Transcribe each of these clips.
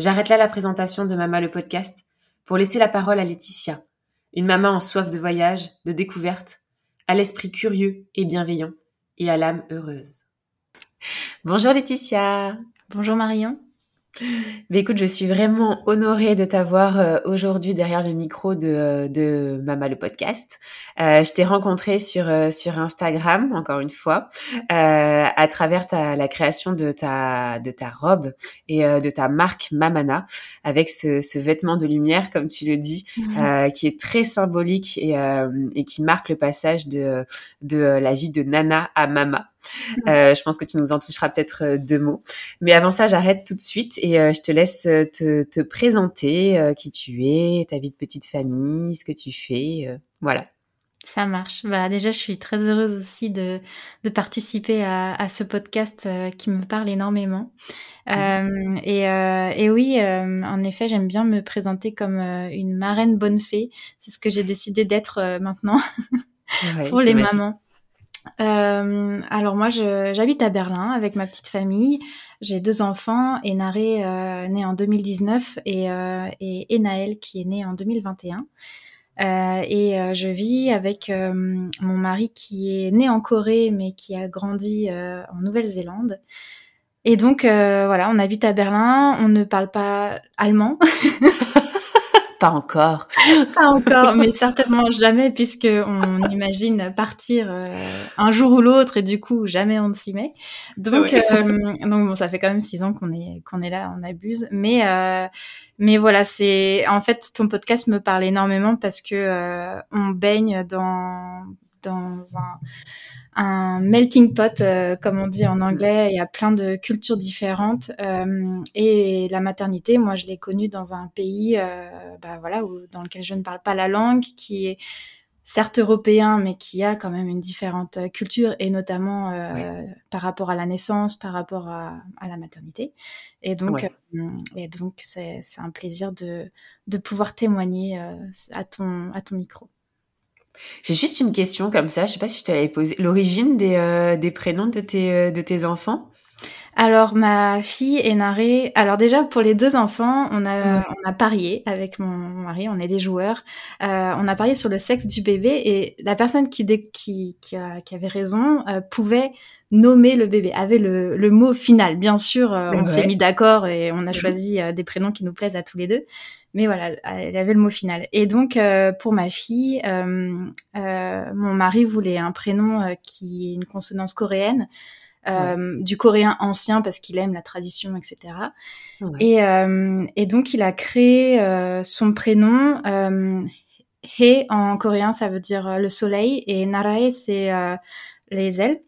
J'arrête là la présentation de Mama le podcast pour laisser la parole à Laetitia, une maman en soif de voyage, de découverte, à l'esprit curieux et bienveillant et à l'âme heureuse. Bonjour Laetitia. Bonjour Marion. Mais écoute, je suis vraiment honorée de t'avoir euh, aujourd'hui derrière le micro de, euh, de Mama le podcast. Euh, je t'ai rencontré sur sur Instagram encore une fois à travers ta, la création de ta de ta robe et de ta marque Mamana avec ce, ce, vêtement de lumière comme tu le dis qui est très symbolique et, et qui marque le passage de de la vie de Nana à Mama. Euh, je pense que tu nous en toucheras peut-être euh, deux mots. Mais avant ça, j'arrête tout de suite et euh, je te laisse te, te présenter qui tu es, ta vie de petite famille, ce que tu fais. voilà. Ça marche. Bah, déjà, je suis très heureuse aussi de, de participer à, à ce podcast qui me parle énormément. Euh, et, euh, et, oui, en effet, j'aime bien me présenter comme une marraine bonne fée. C'est ce que j'ai décidé d'être maintenant pour les mamans. Euh, alors moi, j'habite à Berlin avec ma petite famille. J'ai deux enfants, Enaré euh, né en 2019 et, euh, et Enaël qui est né en 2021. Euh, et euh, je vis avec euh, mon mari qui est né en Corée mais qui a grandi en Nouvelle-Zélande. Et donc voilà, on habite à Berlin, on ne parle pas allemand. Pas encore. Pas encore, mais certainement jamais, puisque on imagine partir euh, un jour ou l'autre et du coup jamais on ne s'y met. Donc, euh, donc bon, ça fait quand même six ans qu'on est qu'on est là, on abuse. Mais euh, mais voilà, c'est en fait ton podcast me parle énormément parce que on baigne dans dans un un melting pot, euh, comme on dit en anglais. Il y a plein de cultures différentes. Euh, et la maternité, moi, je l'ai connue dans un pays, euh, bah, voilà, où, dans lequel je ne parle pas la langue, qui est certes européen, mais qui a quand même une différente culture, et notamment par rapport à la naissance, par rapport à, la maternité. Et donc, et donc, c'est un plaisir de, de pouvoir témoigner à ton à ton micro. J'ai juste une question comme ça, je sais pas si je te l'avais. L'origine des, euh, des prénoms de tes, euh, de tes enfants? Alors ma fille est narrée. Alors déjà pour les deux enfants, on a on a parié avec mon mari, on est des joueurs. Euh, on a parié sur le sexe du bébé et la personne qui qui qui, qui avait raison euh, pouvait nommer le bébé, avait le, le mot final. Bien sûr, euh, on s'est mis d'accord et on a choisi des prénoms qui nous plaisent à tous les deux. Mais voilà, elle avait le mot final. Et donc, euh, pour ma fille, euh, euh, mon mari voulait un prénom qui est une consonance coréenne, du coréen ancien parce qu'il aime la tradition, etc. Et, et, donc, il a créé son prénom. He en coréen, ça veut dire le soleil, et Narae, c'est les ailes.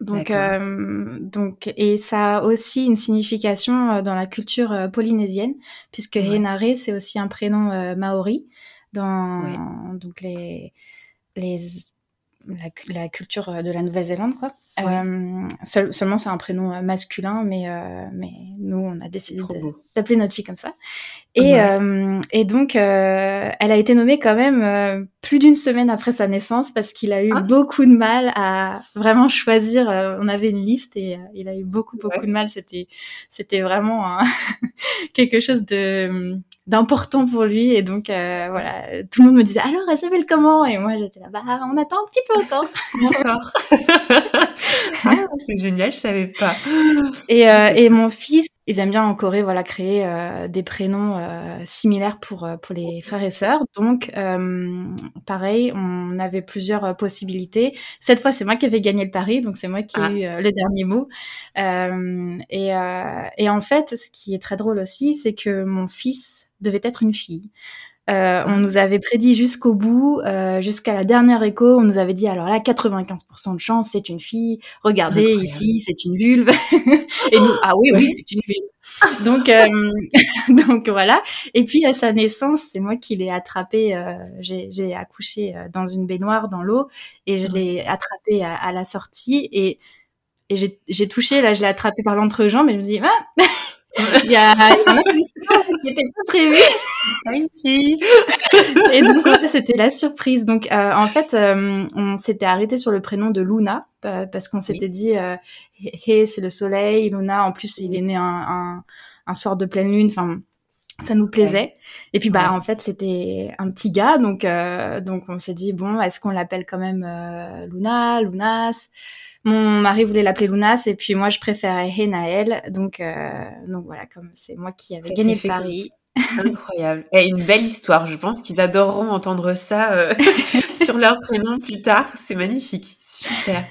Donc, euh, donc, et ça a aussi une signification euh, dans la culture euh, polynésienne, puisque ouais. c'est aussi un prénom euh, maori dans donc les, les la, la, culture de la Nouvelle-Zélande, quoi. Euh, seul, seulement, c'est un prénom euh, masculin, mais, euh, mais nous, on a décidé d'appeler notre fille comme ça. Et, ouais. euh, et donc, euh, elle a été nommée quand même euh, plus d'une semaine après sa naissance parce qu'il a eu ah. beaucoup de mal à vraiment choisir. on avait une liste et il a eu beaucoup, beaucoup ouais. de mal. C'était, c'était vraiment un quelque chose de d'important pour lui et donc euh, voilà tout le monde me disait alors elle s'appelle comment? Et moi j'étais là bah on attend un petit peu encore encore ah, c'est génial je savais pas et, euh, et mon fils ils aiment bien en Corée, voilà, créer euh, des prénoms euh, similaires pour euh, pour les frères et sœurs. Donc, pareil, on avait plusieurs possibilités. Cette fois, c'est moi qui avais gagné le pari, donc c'est moi qui ai ah. eu le dernier mot. et et en fait, ce qui est très drôle aussi, c'est que mon fils devait être une fille. Euh, on nous avait prédit jusqu'au bout, euh, jusqu'à la dernière écho, on nous avait dit alors là 95% de chance, c'est une fille. Regardez ici, c'est une vulve. et nous ah oui oui, c'est une vulve. Donc euh, donc voilà. Et puis à sa naissance, c'est moi qui l'ai attrapé. J'ai accouché dans une baignoire dans l'eau et je l'ai attrapé à, la sortie et et j'ai touché là, je l'ai attrapé par l'entrejambe et je me dis ah il y a, un autre qui n'était pas prévu. Et donc, c'était la surprise. Donc, euh, en fait, euh, on s'était arrêté sur le prénom de Luna parce qu'on s'était dit, euh, hey, c'est le soleil. Luna, en plus, il est né un, un, soir de pleine lune. Enfin, ça nous plaisait. Et puis, bah, en fait, c'était un petit gars. Donc, donc on s'est dit, bon, est-ce qu'on l'appelle quand même Luna, Lunas? Mon mari voulait l'appeler Lunas et puis moi je préférais Henaël. Donc, euh, donc voilà, comme c'est moi qui avais gagné le pari. Incroyable. Et une belle histoire. Je pense qu'ils adoreront entendre ça euh, sur leur prénom plus tard. C'est magnifique. Super.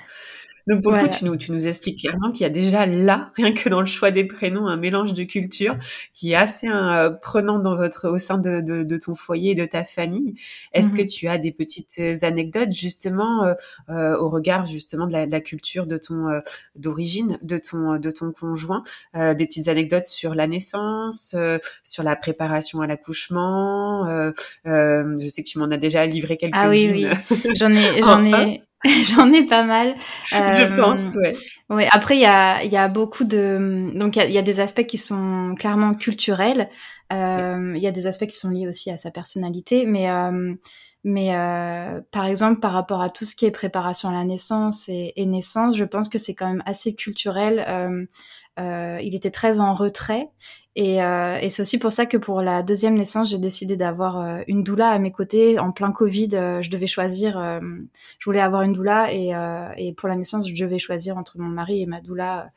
Donc pour le coup, tu nous, tu nous expliques clairement qu'il y a déjà là, rien que dans le choix des prénoms, un mélange de culture qui est assez euh, prenant dans votre, au sein de, de, de, ton foyer et de ta famille. Est-ce que mhm. tu as des petites euh, anecdotes justement euh, euh, au regard justement de la, de la culture de ton euh, d'origine de ton de ton conjoint, des petites anecdotes sur la naissance, sur la préparation à l'accouchement. je sais que tu m'en as déjà livré quelques-unes. Ah oui, oui, j'en ai, j'en ai. J'en ai pas mal. je pense, euh, ouais. Ouais. Après, il y a, y a beaucoup de, donc il y, a des aspects qui sont clairement culturels. Euh, il y a des aspects qui sont liés aussi à sa personnalité, mais euh, mais euh, par exemple, par rapport à tout ce qui est préparation à la naissance et, et naissance, je pense que c'est quand même assez culturel. Euh, euh, il était très en retrait et, euh, et c'est aussi pour ça que pour la deuxième naissance, j'ai décidé d'avoir euh, une doula à mes côtés. En plein Covid, euh, je devais choisir. Euh, je voulais avoir une doula et, et, pour la naissance, je devais choisir entre mon mari et ma doula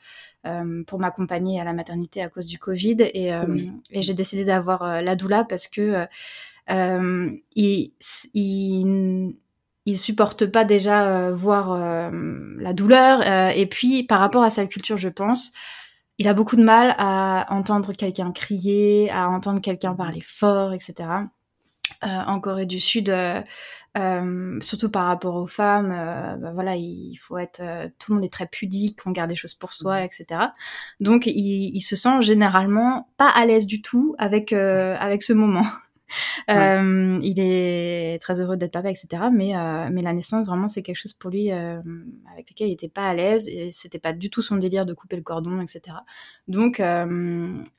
pour m'accompagner à la maternité à cause du Covid. Et, et j'ai décidé d'avoir la doula parce que il, il il supporte pas déjà voir la douleur et puis par rapport à sa culture je pense il a beaucoup de mal à entendre quelqu'un crier, à entendre quelqu'un parler fort, etc. Euh, en Corée du Sud, euh, euh, surtout par rapport aux femmes, bah voilà, il faut être, tout le monde est très pudique, on garde les choses pour soi, etc. Donc, il, il se sent généralement pas à l'aise du tout avec avec ce moment. Euh, il est très heureux d'être papa, etc. Mais, euh, mais la naissance, vraiment, c'est quelque chose pour lui euh, avec lequel il n'était pas à l'aise et c'était pas du tout son délire de couper le cordon, etc. Donc,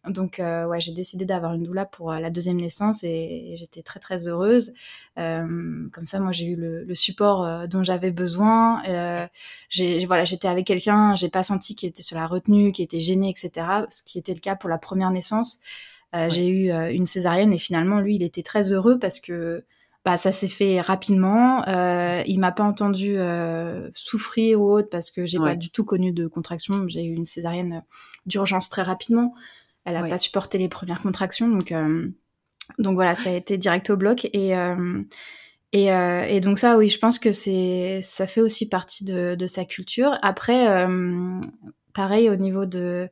donc ouais, j'ai décidé d'avoir une doula pour la deuxième naissance et, j'étais très très heureuse. comme ça, moi, j'ai eu le, le support dont j'avais besoin. j'ai voilà, j'étais avec quelqu'un, j'ai pas senti qu'il était sur la retenue, qu'il était gêné, etc. Ce qui était le cas pour la première naissance. Euh, j'ai eu euh, une césarienne et finalement, lui, il était très heureux parce que bah, ça s'est fait rapidement. Euh, il m'a pas entendu euh, souffrir ou autre parce que j'ai pas du tout connu de contraction. J'ai eu une césarienne d'urgence très rapidement. Elle a pas supporté les premières contractions, donc donc voilà, ça a été direct au bloc et et, et, donc ça, oui, je pense que c'est ça fait aussi partie de, de sa culture. Après, pareil au niveau de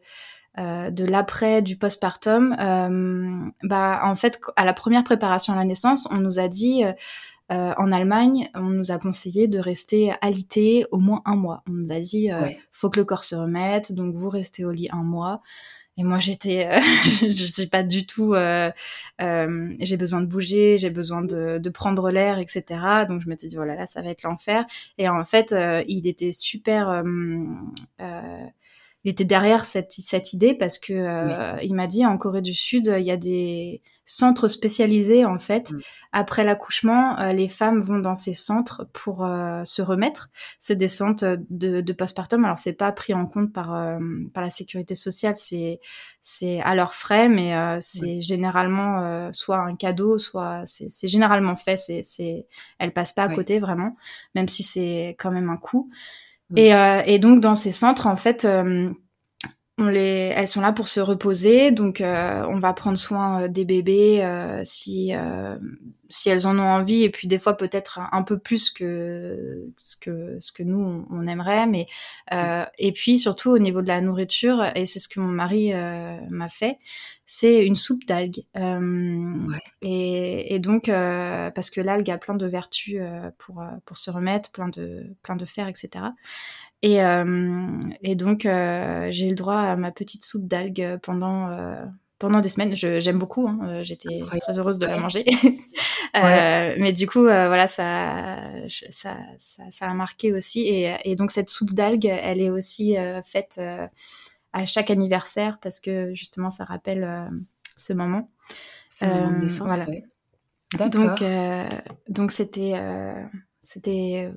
euh, de l'après, du postpartum, euh, bah, en fait, à la première préparation à la naissance, on nous a dit, euh, en Allemagne, on nous a conseillé de rester alité au moins un mois. On nous a dit, faut que le corps se remette, donc vous restez au lit un mois. Et moi, j'étais, je suis pas du tout. j'ai besoin de bouger, j'ai besoin de, prendre l'air, etc. Donc je me dit voilà, là, ça va être l'enfer. Et en fait, il était super il était derrière cette, cette idée parce que euh, il m'a dit en Corée du Sud, il y a des centres spécialisés en fait. Mm. Après l'accouchement, euh, les femmes vont dans ces centres pour euh, se remettre. C'est des centres de, de postpartum. Alors c'est pas pris en compte par par la sécurité sociale, c'est c'est à leurs frais, mais c'est généralement soit un cadeau, soit c'est généralement fait. C'est c'est elles passent pas à côté vraiment, même si c'est quand même un coût. Et, euh, et, donc dans ces centres, en fait, euh, on les, elles sont là pour se reposer, donc euh, on va prendre soin des bébés si si elles en ont envie, et puis des fois peut-être un peu plus que ce que ce que nous on, aimerait, mais et puis surtout au niveau de la nourriture, et c'est ce que mon mari m'a fait, c'est une soupe d'algues, et, et, donc parce que l'algue a plein de vertus pour pour se remettre, plein de plein de fer, etc. Et, euh, et donc, euh, j'ai eu le droit à ma petite soupe d'algues pendant, euh, pendant des semaines. J'aime beaucoup, hein. j'étais très heureuse de la manger. mais du coup, voilà, ça, ça, ça, a marqué aussi. Et, et donc, cette soupe d'algues, elle est aussi faite à chaque anniversaire parce que justement, ça rappelle ce moment. voilà. Donc, donc c'était, c'était.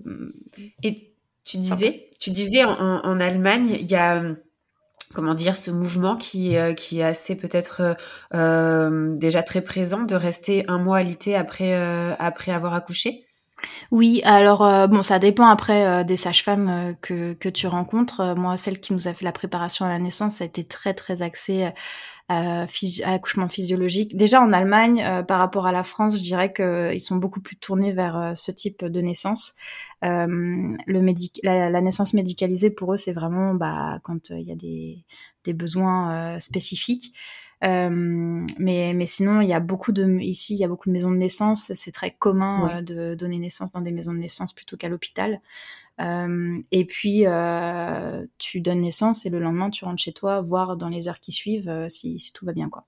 Et tu disais, tu disais en, Allemagne, il y a comment dire ce mouvement qui euh, qui est assez peut-être euh, euh, déjà très présent de rester un mois alité après après avoir accouché? Oui, alors bon, ça dépend après des sages-femmes que, que tu rencontres. moi, celle qui nous a fait la préparation à la naissance, ça a été très très accouchement physiologique. Déjà en Allemagne, euh, par rapport à la France, je dirais qu'ils euh, sont beaucoup plus tournés vers euh, ce type de naissance. le médic la, la, naissance médicalisée pour eux, c'est vraiment bah, quand il y a des, des besoins spécifiques. mais, mais sinon, il y a beaucoup de ici, il y a beaucoup de maisons de naissance. C'est très commun de donner naissance dans des maisons de naissance plutôt qu'à l'hôpital. Euh, et puis, euh, tu donnes naissance et le lendemain, tu rentres chez toi, voir dans les heures qui suivent euh, si, si, tout va bien. quoi.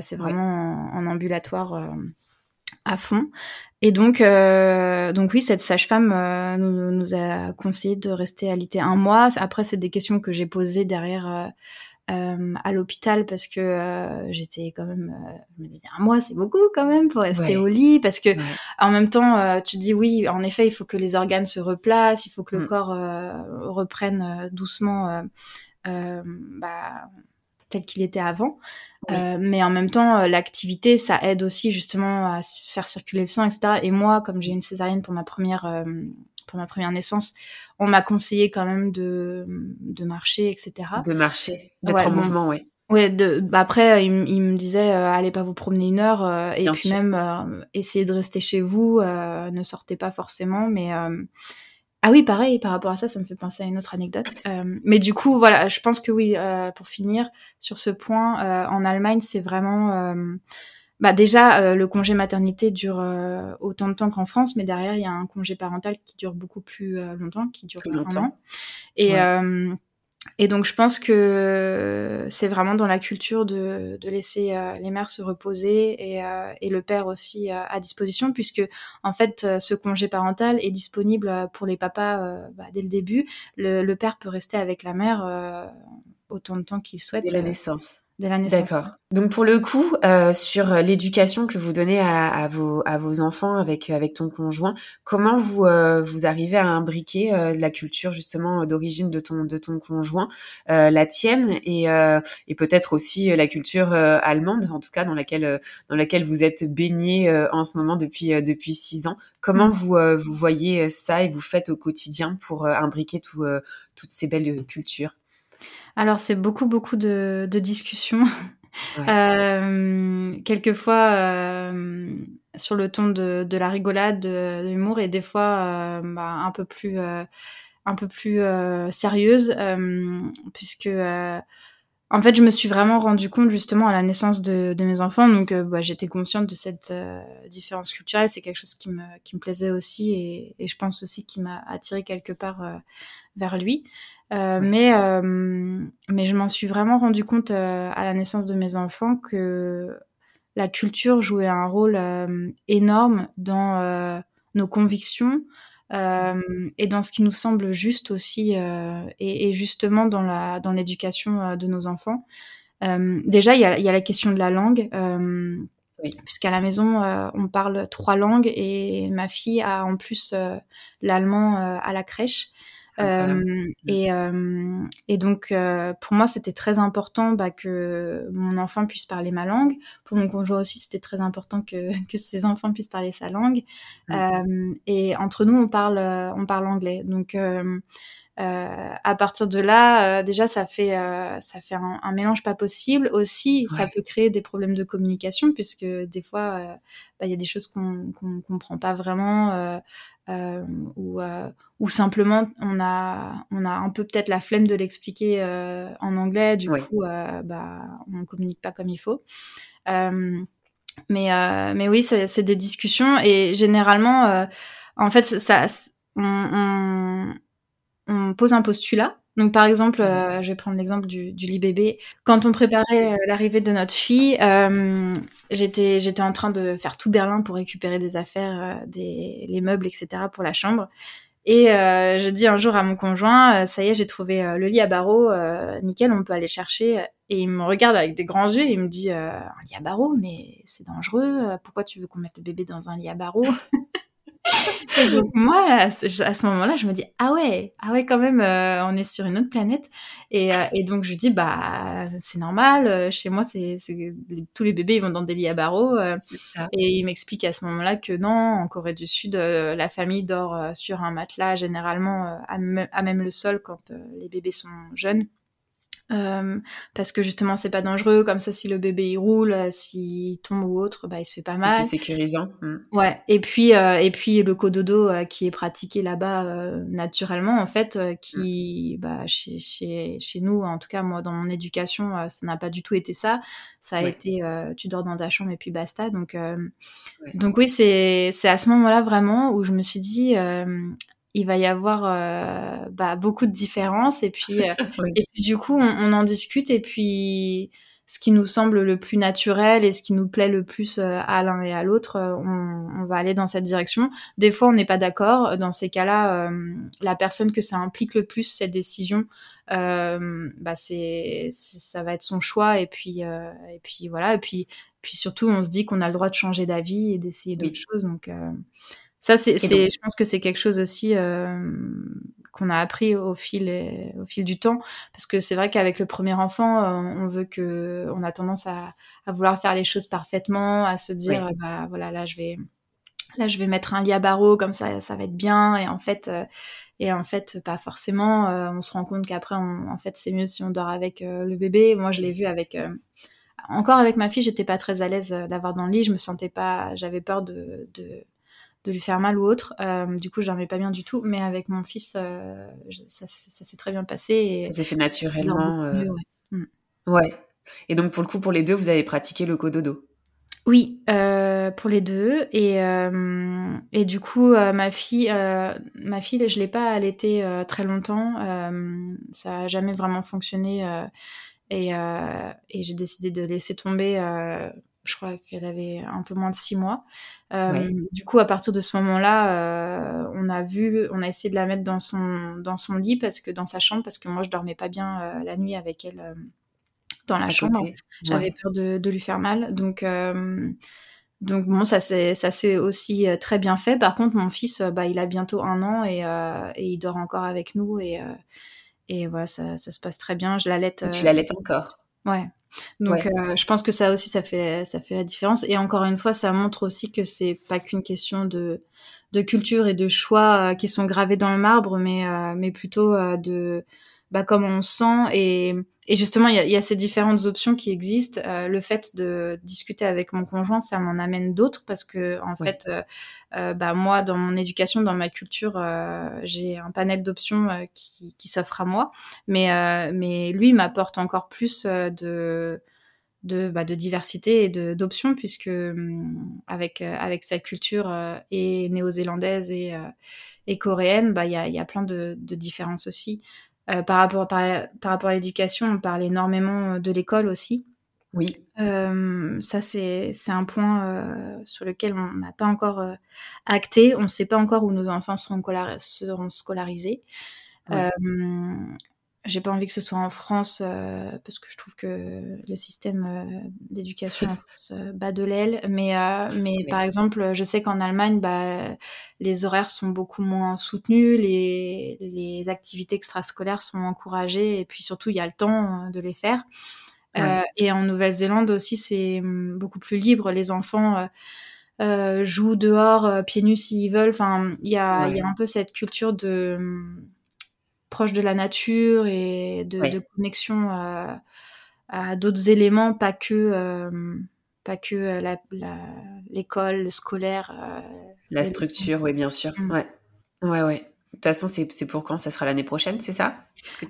c'est vraiment en, ambulatoire à fond. Et donc, donc oui, cette sage-femme nous, nous, a conseillé de rester alité un mois. Après, c'est des questions que j'ai posées derrière euh, à l'hôpital parce que euh, j'étais quand même euh, je me disais un mois c'est beaucoup quand même pour rester au lit parce que en même temps tu te dis oui en effet il faut que les organes se replacent il faut que le mm. corps reprenne doucement bah, tel qu'il était avant. Mais en même temps l'activité ça aide aussi justement à faire circuler le sang etc et moi comme j'ai une césarienne pour ma première pour ma première naissance on m'a conseillé quand même de, de marcher, etc. De marcher, d'être en mouvement, oui. Ouais, de, bah après, il, me disait, euh, allez pas vous promener une heure, euh, et puis même, euh, essayez de rester chez vous, ne sortez pas forcément, mais... Ah oui, pareil, par rapport à ça, ça me fait penser à une autre anecdote. mais du coup, voilà, je pense que oui, pour finir sur ce point, en Allemagne, c'est vraiment bah déjà, euh, le congé maternité dure euh, autant de temps qu'en France, mais derrière, il y a un congé parental qui dure beaucoup plus euh, longtemps, qui dure plus longtemps. Et, et donc, je pense que c'est vraiment dans la culture de, de laisser les mères se reposer et, et le père aussi à disposition, puisque en fait, ce congé parental est disponible pour les papas bah, dès le début. Le, le, père peut rester avec la mère autant de temps qu'il souhaite. Dès la naissance de la naissance. D'accord. Donc pour le coup, euh, sur l'éducation que vous donnez à, à, vos à vos enfants avec avec ton conjoint, comment vous euh, vous arrivez à imbriquer euh, la culture justement d'origine de ton de ton conjoint, euh, la tienne et euh, et peut-être aussi la culture allemande, en tout cas dans laquelle dans laquelle vous êtes baigné en ce moment depuis depuis six ans. Comment mm. vous vous voyez ça et vous faites au quotidien pour imbriquer tout, toutes ces belles cultures? Alors, c'est beaucoup, beaucoup de, discussions. euh, quelquefois euh, sur le ton de, la rigolade, de, l'humour, et des fois euh, bah, un peu plus, euh, un peu plus sérieuse, puisque en fait, je me suis vraiment rendu compte justement à la naissance de, mes enfants, donc bah, j'étais consciente de cette différence culturelle. C'est quelque chose qui me, qui me plaisait aussi, et, et je pense aussi qui m'a attiré quelque part vers lui. Euh, mais, euh, mais je m'en suis vraiment rendu compte euh, à la naissance de mes enfants que la culture jouait un rôle énorme dans nos convictions et dans ce qui nous semble juste aussi, et, et, justement dans la dans l'éducation de nos enfants. déjà, il y a, y a, la question de la langue. Oui. Puisqu'à la maison, on parle trois langues et ma fille a en plus l'allemand à la crèche. Euh, et, euh, et, donc, euh, pour moi, c'était très important bah, que mon enfant puisse parler ma langue. Pour mon conjoint aussi, c'était très important que, que ses enfants puissent parler sa langue. et entre nous, on parle, on parle anglais. Donc, à partir de là, déjà, ça fait, ça fait un, mélange pas possible. Aussi, ça peut créer des problèmes de communication, puisque des fois, bah, il y a des choses qu'on ne comprend pas vraiment. Ou, ou simplement on a, on a un peu peut-être la flemme de l'expliquer en anglais, du coup bah, on ne communique pas comme il faut. mais, mais oui, c'est des discussions et généralement, en fait, ça, on, on, pose un postulat. Donc, par exemple, euh, je vais prendre l'exemple du, du lit bébé. Quand on préparait euh, l'arrivée de notre fille, euh, j'étais j'étais en train de faire tout Berlin pour récupérer des affaires, des, les meubles, etc. pour la chambre. Et je dis un jour à mon conjoint, ça y est, j'ai trouvé le lit à barreaux, nickel, on peut aller chercher. Et il me regarde avec des grands yeux et il me dit, un lit à barreaux, mais c'est dangereux. Pourquoi tu veux qu'on mette le bébé dans un lit à barreaux? et donc moi, à ce, moment-là, je me dis ah ouais, ah ouais quand même, euh, on est sur une autre planète. Et, euh, et donc je dis bah c'est normal. Euh, chez moi, c'est tous les bébés ils vont dans des lits à barreaux. et il m'explique à ce moment-là que non, en Corée du Sud, la famille dort sur un matelas généralement à, même le sol quand les bébés sont jeunes. Euh, parce que justement c'est pas dangereux comme ça si le bébé il roule euh, s'il tombe ou autre bah il se fait pas mal. c'est sécurisant mm. ouais et puis euh, et puis le cododo qui est pratiqué là-bas naturellement en fait qui mm. bah chez, chez, chez nous en tout cas moi dans mon éducation ça n'a pas du tout été ça. Ça a été tu dors dans ta chambre et puis basta. Donc donc oui c'est c'est à ce moment-là vraiment où je me suis dit il va y avoir euh, bah, beaucoup de différences. Et puis, euh, et puis du coup on, en discute. Et puis ce qui nous semble le plus naturel et ce qui nous plaît le plus euh, à l'un et à l'autre, on, va aller dans cette direction. Des fois on n'est pas d'accord. Dans ces cas-là, la personne que ça implique le plus cette décision, bah c'est ça va être son choix. Et puis et puis voilà. Et puis puis surtout on se dit qu'on a le droit de changer d'avis et d'essayer d'autres choses. Donc ça, c'est, je pense que c'est quelque chose aussi euh, qu'on a appris au fil, au fil du temps, parce que c'est vrai qu'avec le premier enfant, euh, on veut que, on a tendance à, vouloir faire les choses parfaitement, à se dire, bah voilà, là je vais, là je vais mettre un lit à barreaux, comme ça, ça va être bien, et en fait, euh, et en fait, pas forcément. on se rend compte qu'après, en fait, c'est mieux si on dort avec le bébé. Moi, je l'ai vu avec encore avec ma fille, j'étais pas très à l'aise d'avoir dans le lit. Je me sentais pas, j'avais peur de, de lui faire mal ou autre. Euh, du coup, je dormais pas bien du tout. Mais avec mon fils, euh, ça, s'est très bien passé. Et ça s'est fait naturellement. Euh. Mm. ouais. Et donc, pour le coup, pour les deux, vous avez pratiqué le cododo? Oui, pour les deux. Et, et du coup, ma fille, ma fille, je l'ai pas allaitée très longtemps. ça n'a jamais vraiment fonctionné. et, et j'ai décidé de laisser tomber je crois qu'elle avait un peu moins de six mois. Euh, du coup, à partir de ce moment-là, euh, on a vu, on a essayé de la mettre dans son, dans son lit parce que dans sa chambre, parce que moi je dormais pas bien euh, la nuit avec elle dans la chambre. J'avais peur de, de, lui faire mal, donc. Donc bon, ça s'est aussi très bien fait. Par contre, mon fils, bah, il a bientôt un an et, et il dort encore avec nous et, et voilà, ça, ça, se passe très bien. Je l'allaite. Tu l'allaites encore Ouais. Donc, euh, je pense que ça aussi, ça fait, ça fait la différence. Et encore une fois, ça montre aussi que c'est pas qu'une question de, de culture et de choix euh, qui sont gravés dans le marbre, mais, euh, mais plutôt de, bah, comment on se sent. Et, et justement, il y a, y a, ces différentes options qui existent. Euh, le fait de discuter avec mon conjoint, ça m'en amène d'autres parce que, en fait, euh, euh, bah, moi, dans mon éducation, dans ma culture, j'ai un panel d'options qui, qui s'offre à moi. Mais, mais lui m'apporte encore plus de de, bah, de diversité et d'options puisque hum, avec, avec sa culture et néo-zélandaise et, et coréenne, bah, il y, a, y a plein de, de différences aussi. Euh, par, rapport, par, rapport à l'éducation, on parle énormément euh, de l'école aussi. Oui. Euh, ça, c'est un point sur lequel on n'a pas encore acté. On ne sait pas encore où nos enfants seront, seront scolarisés j'ai pas envie que ce soit en France euh, parce que je trouve que le système euh, d'éducation en France euh, bat de l'aile. Mais, mais par exemple, je sais qu'en Allemagne, bah, les horaires sont beaucoup moins soutenus, les, les activités extrascolaires sont encouragées et puis surtout, il y a le temps de les faire. et en Nouvelle-Zélande aussi, c'est hum, beaucoup plus libre. Les enfants jouent dehors, pieds nus s'ils veulent. Enfin, il y a, y a un peu cette culture de hum, proche de la nature et de, connexion à, d'autres éléments, pas que, pas que l'école, le scolaire. la structure, oui, bien sûr. Mm. Ouais, ouais, ouais. De toute façon, c'est pour quand? Ça sera l'année prochaine, c'est ça?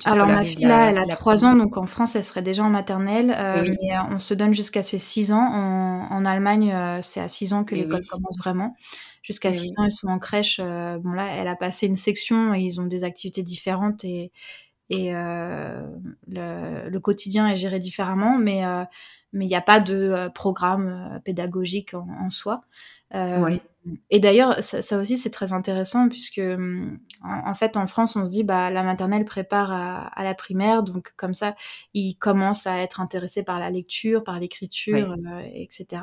Alors, ma fille, là, elle a 3 ans, donc en France, elle serait déjà en maternelle. Euh, mais euh, on se donne jusqu'à ses 6 ans. En, Allemagne, euh, c'est à 6 ans que l'école commence vraiment. Jusqu'à 6 ans, ils sont en crèche. bon, là, elle a passé une section et ils ont des activités différentes et, et le, quotidien est géré différemment. Mais mais il n'y a pas de programme pédagogique en, soi. Oui. Et d'ailleurs, ça, aussi, c'est très intéressant puisque, hum, en, fait, en France, on se dit, bah, la maternelle prépare à, la primaire, donc comme ça, ils commencent à être intéressés par la lecture, par l'écriture, euh, etc.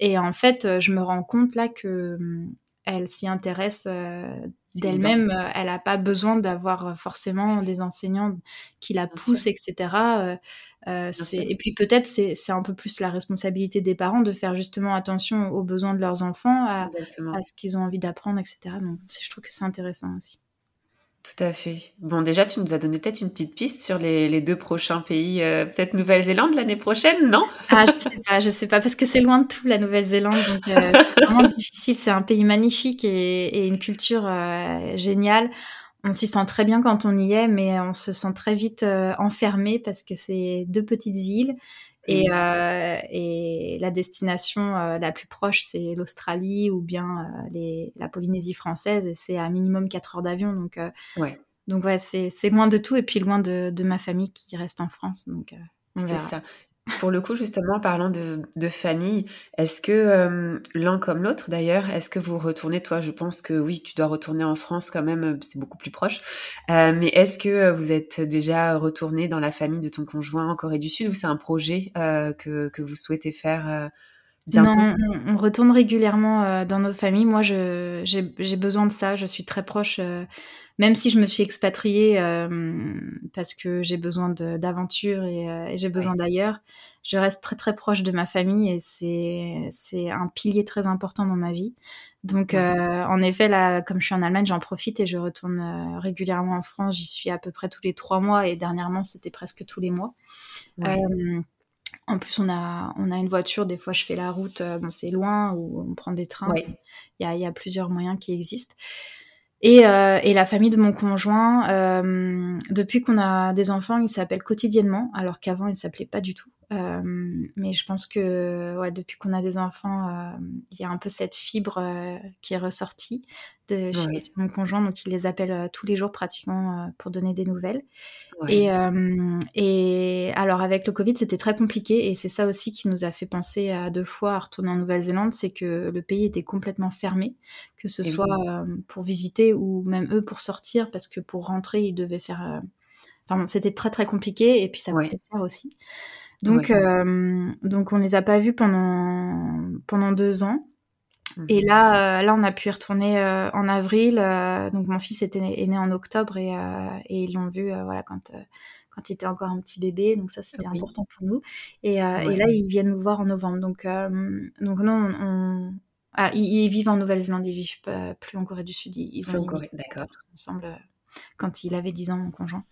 Et en fait, je me rends compte là que hum, elle s'y intéresse euh, d'elle-même. Euh, elle n'a pas besoin d'avoir forcément des enseignants qui la poussent, etc. Euh, et puis peut-être c'est un peu plus la responsabilité des parents de faire justement attention aux besoins de leurs enfants, à, ce qu'ils ont envie d'apprendre, etc. Donc je trouve que c'est intéressant aussi. Tout à fait. Bon, déjà, tu nous as donné peut-être une petite piste sur les, deux prochains pays, euh, peut-être Nouvelle-Zélande l'année prochaine, non? Ah, je sais pas, je sais pas, parce que c'est loin de tout la Nouvelle-Zélande, donc euh, c'est vraiment difficile. C'est un pays magnifique et, et une culture géniale on s'y sent très bien quand on y est, mais on se sent très vite euh, enfermé parce que c'est deux petites îles et, euh, la destination euh, la plus proche, c'est l'Australie ou bien la Polynésie française et c'est à minimum 4 heures d'avion. Donc, ouais. donc ouais, c'est loin de tout et puis loin de, ma famille qui reste en France. Donc, c'est ça. Pour le coup, justement, parlant de, famille, est-ce que euh, l'un comme l'autre, d'ailleurs, est-ce que vous retournez, toi, je pense que oui, tu dois retourner en France quand même, euh, c'est beaucoup plus proche, euh, mais est-ce que vous êtes déjà retourné dans la famille de ton conjoint en Corée du Sud ou c'est un projet que, que, vous souhaitez faire bientôt Non, on, retourne régulièrement dans nos familles. Moi, j'ai besoin de ça, je suis très proche même si je me suis expatriée euh, parce que j'ai besoin d'aventure et, euh, et j'ai besoin d'ailleurs, je reste très très proche de ma famille et c'est un pilier très important dans ma vie. Donc euh, en effet, là, comme je suis en Allemagne, j'en profite et je retourne régulièrement en France. J'y suis à peu près tous les trois mois et dernièrement, c'était presque tous les mois. En plus, on a, on a une voiture. Des fois, je fais la route. Bon, c'est loin ou on prend des trains. Il y, a, il y, a, plusieurs moyens qui existent. Et, euh, et, la famille de mon conjoint, euh, depuis qu'on a des enfants, il s'appelle quotidiennement, alors qu'avant, il s'appelait pas du tout. Mais je pense que ouais, depuis qu'on a des enfants, il y a un peu cette fibre qui est ressortie de chez mon conjoint, donc il les appelle tous les jours pratiquement pour donner des nouvelles. Et, et, alors avec le Covid, c'était très compliqué et c'est ça aussi qui nous a fait penser à deux fois à retourner en Nouvelle-Zélande, c'est que le pays était complètement fermé, que ce soit pour visiter ou même eux pour sortir, parce que pour rentrer, ils devaient faire... Enfin, c'était très très compliqué et puis ça coûtait cher aussi. Donc, euh, donc on les a pas vus pendant, pendant deux ans. Et mmh. là, euh, là, on a pu y retourner euh, en avril. donc, mon fils était, est né en octobre et, et ils l'ont vu voilà, quand, quand il était encore un petit bébé. Donc, ça, c'était important pour nous. Et, et, là, ils viennent nous voir en novembre. Donc, donc non, on, ah, ils, vivent en Nouvelle-Zélande, ils vivent pas, plus en Corée du Sud. Ils, ils ont en Corée, d'accord. ensemble quand il avait 10 ans, mon conjoint.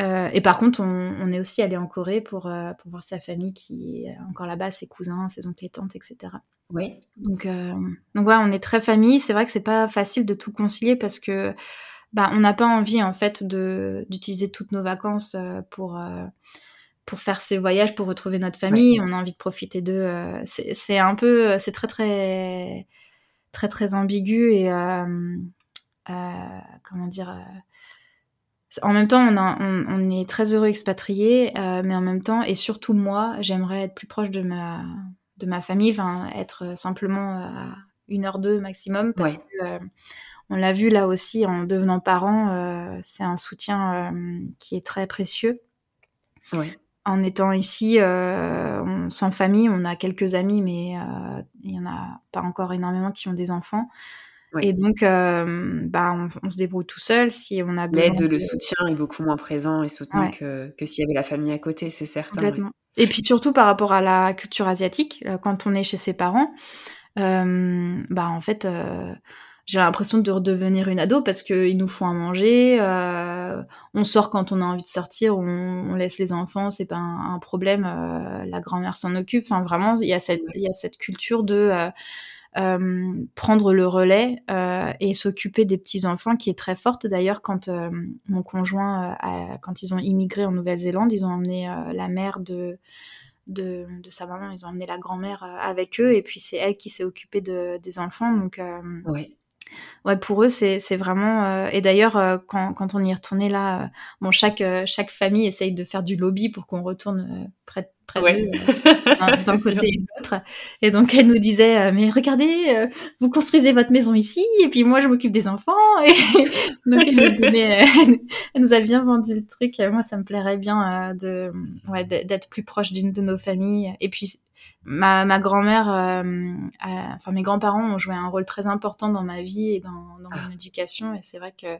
Euh, et par contre, on, est aussi allé en Corée pour, euh, pour voir sa famille qui est encore là-bas, ses cousins, ses oncles et tantes, etc. Oui. Donc, euh, donc ouais, on est très famille. C'est vrai que c'est pas facile de tout concilier parce que bah, on n'a pas envie en fait d'utiliser toutes nos vacances pour pour faire ces voyages, pour retrouver notre famille. On a envie de profiter d'eux. c'est un peu, c'est très très très très ambigu et comment dire en même temps, on, est très heureux expatriés, euh, mais en même temps, et surtout moi, j'aimerais être plus proche de ma, de ma famille, être simplement à une heure deux maximum, parce que euh, on l'a vu là aussi en devenant parent, euh, c'est un soutien qui est très précieux. En étant ici, sans famille, on a quelques amis, mais il n'y en a pas encore énormément qui ont des enfants. Et donc, euh, bah, on, se débrouille tout seul si on a besoin. L'aide, le soutien est beaucoup moins présent et soutenu que, que s'il y avait la famille à côté, c'est certain. Et puis surtout par rapport à la culture asiatique, euh, quand on est chez ses parents, euh, bah en fait, j'ai l'impression de redevenir une ado parce qu'ils nous font à manger, euh, on sort quand on a envie de sortir, on, on laisse les enfants, c'est pas un, un problème, la grand-mère s'en occupe. Enfin, vraiment, il y a cette, il y a cette culture de prendre le relais euh, et s'occuper des petits enfants qui est très forte. D'ailleurs, quand euh, mon conjoint, a, quand ils ont immigré en Nouvelle-Zélande, ils ont emmené la mère de de, de, sa maman, ils ont emmené la grand-mère avec eux, et puis c'est elle qui s'est occupée de, des enfants. Donc, ouais ouais, pour eux, c'est vraiment. Euh, et d'ailleurs, euh, quand, quand, on y est retourné là, euh, bon, chaque, chaque famille essaye de faire du lobby pour qu'on retourne près, près ouais. d'eux, d'un côté et de l'autre. Et donc, elle nous disait Mais regardez, vous construisez votre maison ici, et puis moi, je m'occupe des enfants. Et donc, elle nous, donnait, elle nous a bien vendu le truc. Moi, ça me plairait bien de ouais, d'être plus proche d'une de nos familles. Et puis, ma, ma grand-mère, euh, enfin mes grands-parents ont joué un rôle très important dans ma vie et dans, dans mon ah. éducation. Et c'est vrai que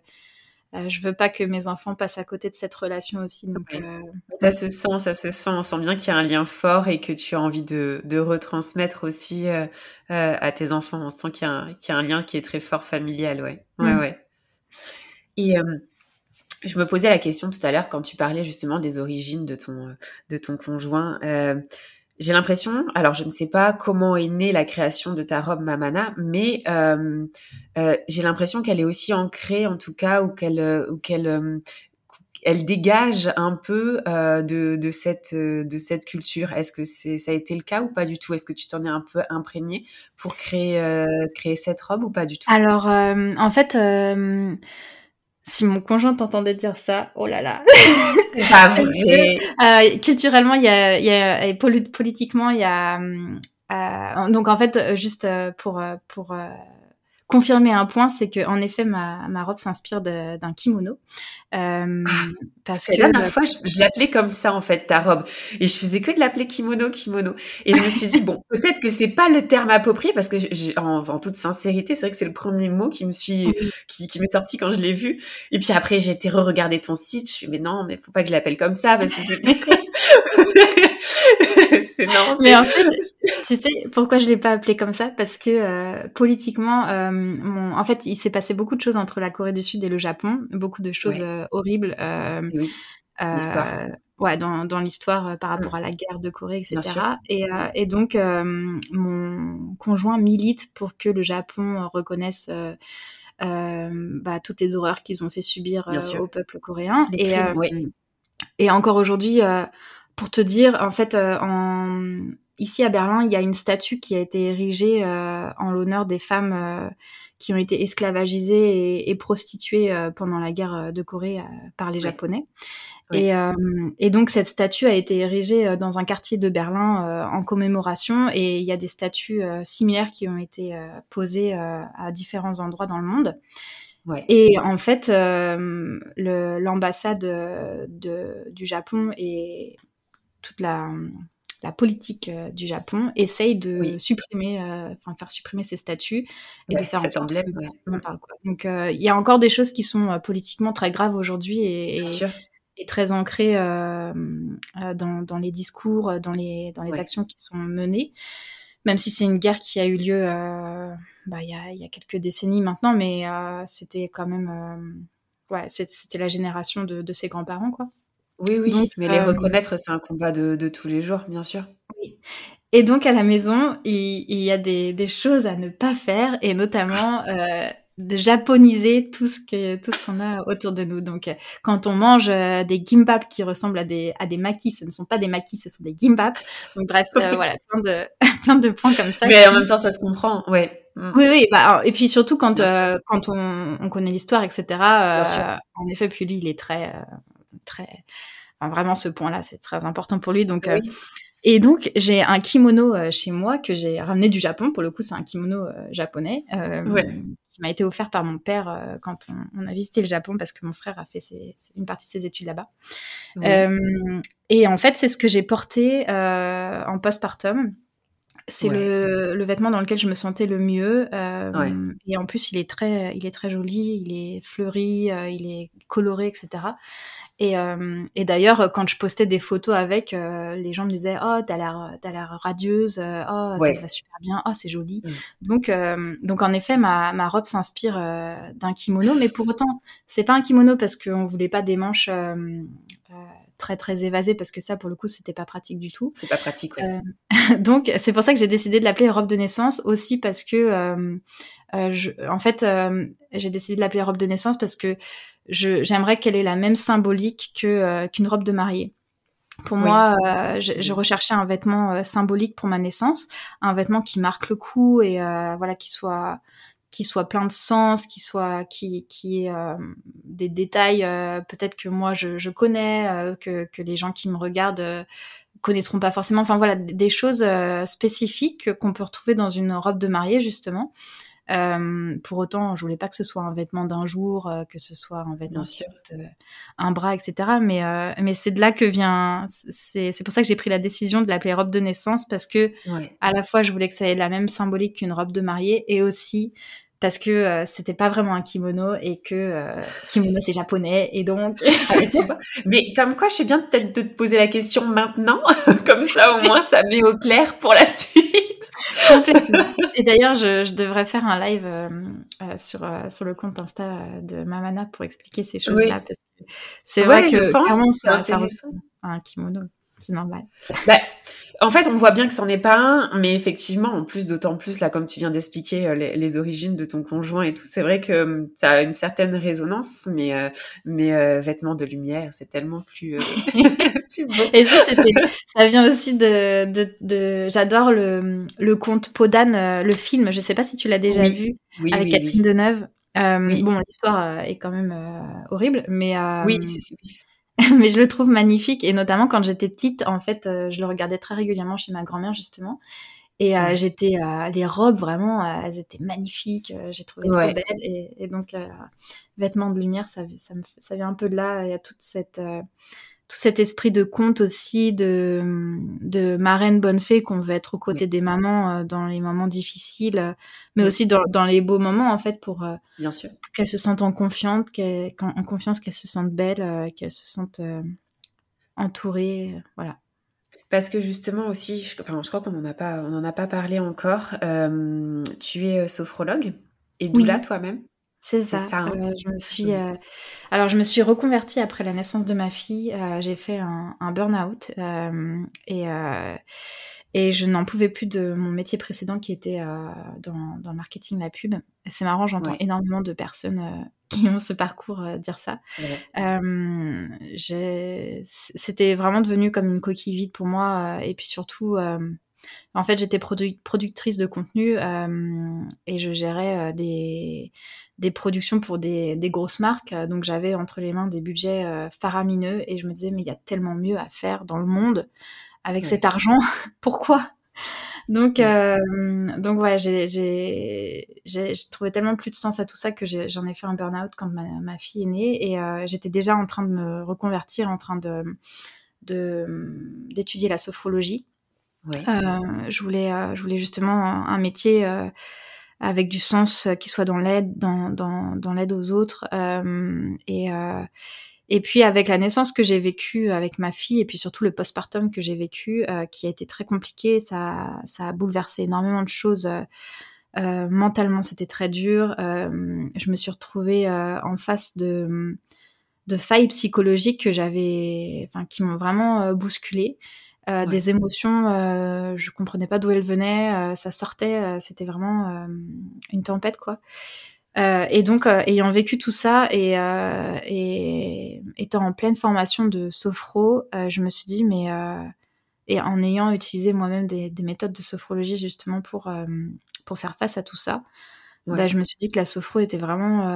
euh, je veux pas que mes enfants passent à côté de cette relation aussi. Donc, euh... Ça se sent, ça se sent. On sent bien qu'il y a un lien fort et que tu as envie de, de retransmettre aussi euh, euh à tes enfants. On sent qu'il y, qu y, a un lien qui est très fort familial, ouais. Ouais, mmh. ouais. Et je me posais la question tout à l'heure quand tu parlais justement des origines de ton, de ton conjoint. Euh, j'ai l'impression, alors je ne sais pas comment est née la création de ta robe Mamana, mais euh, euh, j'ai l'impression qu'elle est aussi ancrée, en tout cas, ou qu'elle, ou qu'elle, euh, elle dégage un peu euh, de, de cette, de cette culture. Est-ce que c'est, ça a été le cas ou pas du tout? Est-ce que tu t'en es un peu imprégné pour créer, euh, créer cette robe ou pas du tout? Alors, euh, en fait si mon conjoint t'entendait dire ça, oh là là. C'est pas vrai. euh, culturellement, il y a, il y a et politiquement, il y a. Euh, donc en fait, juste euh, pour euh, pour confirmer un point, c'est que en effet ma, ma robe s'inspire d'un kimono. Euh, parce que la dernière fois, je, je l'appelais comme ça en fait ta robe, et je faisais que de l'appeler kimono, kimono. Et je me suis dit bon, peut-être que c'est pas le terme approprié parce que en, en, toute sincérité, c'est vrai que c'est le premier mot qui me suis qui, qui m'est sorti quand je l'ai vu. Et puis après, j'ai été re-regarder ton site. Je suis mais non, mais faut pas que je l'appelle comme ça parce que c'est non. Mais en fait, tu sais pourquoi je l'ai pas appelé comme ça? Parce que euh, politiquement, euh, mon... en fait, il s'est passé beaucoup de choses entre la Corée du Sud et le Japon, beaucoup de choses euh, horribles. Oui. ouais, dans, dans l'histoire par rapport à la guerre de Corée, etc. Et, et, donc, mon conjoint milite pour que le Japon reconnaisse. Bah, toutes les horreurs qu'ils ont fait subir au peuple coréen. crimes, et encore aujourd'hui, pour te dire, en fait, euh, en... ici à Berlin, il y a une statue qui a été érigée euh, en l'honneur des femmes euh, qui ont été esclavagisées et, et prostituées pendant la guerre de Corée par les oui. Japonais. Oui. Et, et, donc cette statue a été érigée dans un quartier de Berlin en commémoration et il y a des statues similaires qui ont été posées à différents endroits dans le monde. Ouais. Et en fait, l'ambassade du Japon et toute la, la politique euh, du Japon essaye de oui. supprimer, euh, enfin faire supprimer ces statuts et ouais, de faire sorte emblème, ouais. on parle quoi. Donc euh, il y a encore des choses qui sont euh, politiquement très graves aujourd'hui et, et, et, très ancrées dans, dans, les discours, dans les, dans les actions qui sont menées. Même si c'est une guerre qui a eu lieu bah, il, y a, y a quelques décennies maintenant, mais c'était quand même ouais, c'était la génération de, de ses grands-parents quoi. Oui, oui, donc, mais les euh, reconnaître, c'est un combat de, de, tous les jours, bien sûr. Oui. Et donc, à la maison, il, il y a des, des, choses à ne pas faire, et notamment euh, de japoniser tout ce que tout ce qu'on a autour de nous. Donc, quand on mange euh, des gimbap qui ressemblent à des à des makis, ce ne sont pas des makis, ce sont des gimbap. Donc, bref, euh, voilà, plein de plein de points comme ça. Mais qui... en même temps, ça se comprend, ouais. Mm. Oui, oui, bah, et puis surtout quand euh, quand on, on connaît l'histoire, etc. en effet, puis lui, il est très très, enfin, vraiment ce point-là, c'est très important pour lui. Donc, oui. euh, et donc j'ai un kimono euh, chez moi que j'ai ramené du Japon. Pour le coup, c'est un kimono euh, japonais euh, ouais. qui m'a été offert par mon père quand on, on, a visité le Japon parce que mon frère a fait ses, une partie de ses études là-bas. Et en fait, c'est ce que j'ai porté en postpartum. C'est ouais. le, le, vêtement dans lequel je me sentais le mieux. Et en plus, il est très, il est très joli, il est fleuri, il est coloré, etc. Et, euh, et d'ailleurs, quand je postais des photos avec, euh, les gens me disaient Oh, t'as l'air, t'as l'air radieuse, euh, oh, ça va super bien, oh, c'est joli. Mm. Donc, donc, en effet, ma, ma robe s'inspire d'un kimono, mais pour autant, c'est pas un kimono parce qu'on voulait pas des manches très très évasées, parce que ça, pour le coup, c'était pas pratique du tout. C'est pas pratique, ouais. donc, c'est pour ça que j'ai décidé de l'appeler robe de naissance, aussi parce que, je, en fait, j'ai décidé de l'appeler robe de naissance parce que j'aimerais qu'elle ait la même symbolique que euh, qu'une robe de mariée. Pour moi, euh, je, recherchais un vêtement euh, symbolique pour ma naissance, un vêtement qui marque le coup et voilà qui soit qui soit plein de sens, qui soit qui qui ait des détails peut-être que moi je, je connais, que, que les gens qui me regardent connaîtront pas forcément. Enfin voilà, des choses spécifiques qu'on peut retrouver dans une robe de mariée justement. Euh, pour autant, je voulais pas que ce soit un vêtement d'un jour, euh, que ce soit un vêtement sur un bras, etc. Mais, euh, mais c'est de là que vient. C'est pour ça que j'ai pris la décision de l'appeler robe de naissance parce que à la fois je voulais que ça ait la même symbolique qu'une robe de mariée et aussi parce que euh, c'était pas vraiment un kimono et que euh, kimono c'est japonais et donc ah, mais comme quoi je sais bien peut-être de te poser la question maintenant. Comme ça au moins ça met au clair pour la suite. Et d'ailleurs je, je, devrais faire un live euh, sur sur le compte Insta de Mamana pour expliquer ces choses là parce que c'est vrai que clairement ça, ça ressemble à un kimono c'est normal. Bah, en fait, on voit bien que c'en est pas un, mais effectivement, en plus, d'autant plus, là, comme tu viens d'expliquer euh, les, origines de ton conjoint et tout, c'est vrai que hum, ça a une certaine résonance, mais, euh, mais euh, vêtements de lumière, c'est tellement plus, beau. Et ça, ça vient aussi de, de, j'adore le, le conte Podane, le film, je sais pas si tu l'as déjà vu, avec Catherine Deneuve. Bon, l'histoire est quand même horrible, mais... oui, c'est mais je le trouve magnifique et notamment quand j'étais petite, en fait, euh, je le regardais très régulièrement chez ma grand-mère justement. Et euh, j'étais, euh, les robes vraiment, elles étaient magnifiques. j'ai trouvé trop belles et, et donc vêtements de lumière, ça, ça, me, ça, vient un peu de là. Il y a toute cette tout cet esprit de conte aussi, de, de marraine bonne fée qu'on veut être aux côtés des mamans euh, dans les moments difficiles, mais aussi dans, dans, les beaux moments en fait pour, euh, Bien sûr. qu'elles se sentent en confiance, en confiance, qu'elles se sentent belles, euh, qu'elles se sentent entourées, voilà. Parce que justement aussi, je, enfin, je crois qu'on n'en a pas, on en a pas parlé encore. tu es sophrologue et doula toi-même? C'est ça. Hein. Euh, je me suis, euh, alors je me suis reconvertie après la naissance de ma fille. Euh, j'ai fait un, un burn-out et et je n'en pouvais plus de mon métier précédent qui était dans, dans le marketing, la pub. C'est marrant, j'entends énormément de personnes qui ont ce parcours dire ça. C'était vraiment devenu comme une coquille vide pour moi et puis surtout en fait, j'étais productrice de contenu euh, et je gérais euh, des, des, productions pour des, des grosses marques. Donc, j'avais entre les mains des budgets euh, faramineux et je me disais, mais il y a tellement mieux à faire dans le monde avec cet argent. Pourquoi? Donc, donc ouais, j'ai trouvé tellement plus de sens à tout ça que j'en ai, fait un burn-out quand ma, ma, fille est née et j'étais déjà en train de me reconvertir, en train de d'étudier la sophrologie. Euh, je, voulais, euh, je voulais justement un, métier euh, avec du sens qui soit dans l'aide, dans, dans, dans l'aide aux autres. et, et puis avec la naissance que j'ai vécue avec ma fille et puis surtout le postpartum que j'ai vécu, qui a été très compliqué, ça, ça a bouleversé énormément de choses. mentalement, c'était très dur. je me suis retrouvée en face de, de failles psychologiques que j'avais, enfin, qui m'ont vraiment bousculée. Euh, des émotions, euh, je comprenais pas d'où elles venaient, euh, ça sortait, c'était vraiment une tempête quoi. et donc, ayant vécu tout ça et, et, étant en pleine formation de sophro, je me suis dit, mais et en ayant utilisé moi-même des, méthodes de sophrologie justement pour, pour faire face à tout ça, bah, je me suis dit que la sophro était vraiment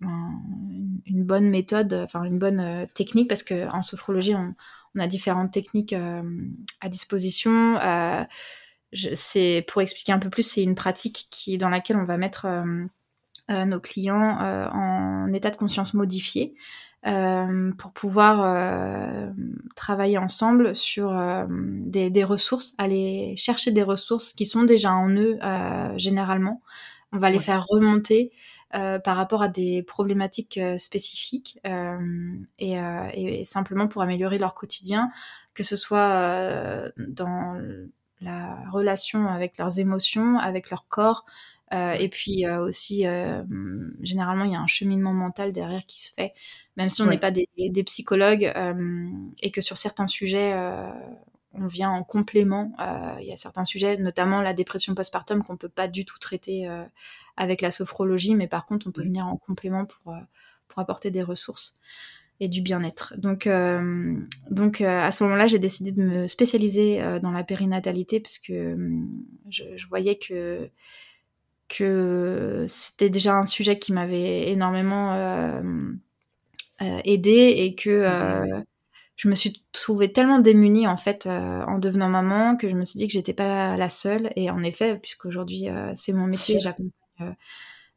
une bonne méthode, enfin une bonne technique parce qu'en sophrologie, on, on a différentes techniques euh, à disposition. Euh, c'est pour expliquer un peu plus, c'est une pratique qui dans laquelle on va mettre euh, nos clients en état de conscience modifié. pour pouvoir travailler ensemble sur des, ressources, aller chercher des ressources qui sont déjà en eux généralement. On va les faire remonter par rapport à des problématiques spécifiques et, et, simplement pour améliorer leur quotidien, que ce soit dans la relation avec leurs émotions, avec leur corps, euh, et puis euh, aussi, euh, généralement, il y a un cheminement mental derrière qui se fait, même si on n'est pas des, psychologues et que sur certains sujets, on vient en complément. Il y a certains sujets, notamment la dépression postpartum, qu'on ne peut pas du tout traiter avec la sophrologie, mais par contre, on peut venir en complément pour, pour apporter des ressources et du bien-être. Donc, donc à ce moment-là, j'ai décidé de me spécialiser dans la périnatalité parce que je, voyais que que c'était déjà un sujet qui m'avait énormément euh, euh, aidé et que euh, je me suis trouvée tellement démunie en fait en devenant maman que je me suis dit que j'étais pas la seule. Et en effet puisqu'aujourd'hui c'est mon métier j'accompagne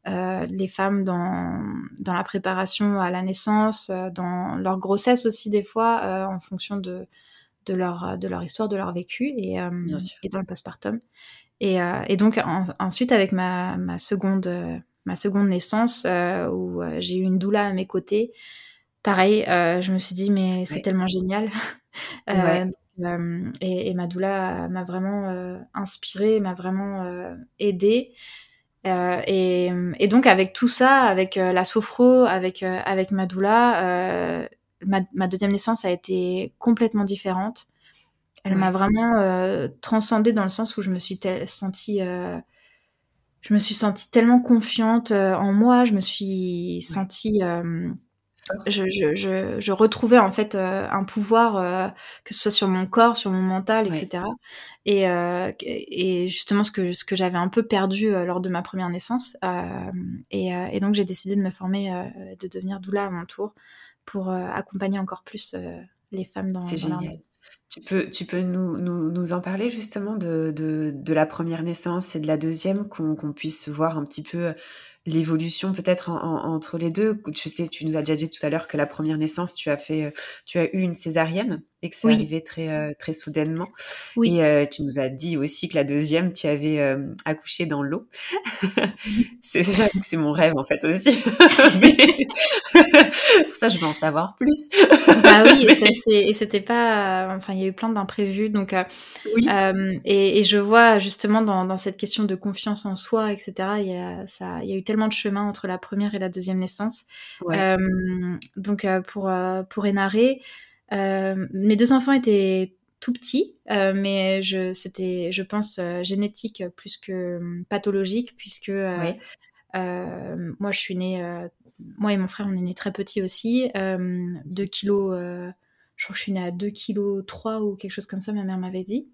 les femmes dans, dans la préparation à la naissance dans leur grossesse aussi des fois en fonction de de leur, de leur histoire, de leur vécu et, et dans le postpartum. Euh, et, donc ensuite avec ma, ma, seconde, ma seconde naissance, euh, où euh, j'ai eu une doula à mes côtés, pareil, je me suis dit mais c'est tellement génial. et, ma doula m'a vraiment inspirée, m'a vraiment aidée. Et, et, donc avec tout ça, avec la sophro, avec, avec ma doula, ma, ma, deuxième naissance a été complètement différente. Elle m'a vraiment euh, transcendée dans le sens où je me suis sentie, euh, je me suis sentie tellement confiante euh, en moi. Je me suis sentie, je, retrouvais en fait un pouvoir, que ce soit sur mon corps, sur mon mental, etc. Et, justement ce que ce que j'avais un peu perdu lors de ma première naissance. Et, donc j'ai décidé de me former, de devenir doula à mon tour pour accompagner encore plus les femmes dans, leur naissance. Tu peux, tu peux nous, nous, nous en parler justement de, de, de, la première naissance et de la deuxième, qu'on puisse voir un petit peu l'évolution peut-être entre les deux. Tu sais, tu nous as déjà dit tout à l'heure que la première naissance, tu as fait, tu as eu une césarienne et que c'est arrivé très euh, très soudainement. Oui. Et euh, tu nous as dit aussi que la deuxième, tu avais euh, accouché dans l'eau. c'est c'est mon rêve en fait aussi. Pour ça, je veux en savoir plus. bah oui, et c'était pas, enfin, il y a eu plein d'imprévus, donc oui. et, et, je vois justement dans, dans, cette question de confiance en soi, etc. Il y a ça, il y a eu tellement de chemin entre la première et la deuxième naissance. Ouais. donc pour pour Énaré. Euh, mes deux enfants étaient tout petits, euh, mais je, c'était, je pense, euh, génétique plus que hum, pathologique, puisque moi, je suis née, moi et mon frère, on est nés très petits aussi, 2 kilos, je crois que je suis née à 2 kilos 3 ou quelque chose comme ça, ma mère m'avait dit.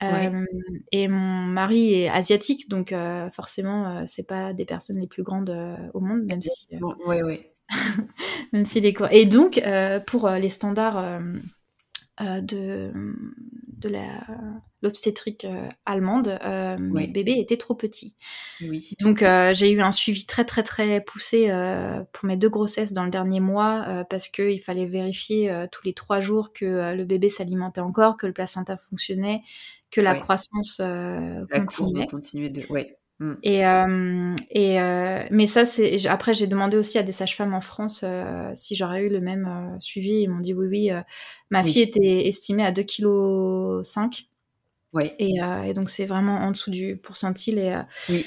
et mon mari est asiatique, donc forcément, c'est pas des personnes les plus grandes au monde, même si. Oui, oui. Même s'il est Et donc, euh, pour euh, les standards euh, de, de l'obstétrique allemande, mes bébés étaient trop petits. Oui. Donc, j'ai eu un suivi très, très, très poussé pour mes deux grossesses dans le dernier mois parce qu'il fallait vérifier tous les trois jours que le bébé s'alimentait encore, que le placenta fonctionnait, que la croissance continuait. continuait de... ouais. Mm. Et, euh, et euh, mais ça, c'est après j'ai demandé aussi à des sages-femmes en France euh, si j'aurais eu le même suivi. Ils m'ont dit oui, oui. ma fille était estimée à 2,5 kg. Oui. Et, et donc c'est vraiment en dessous du pourcentile. Et, oui.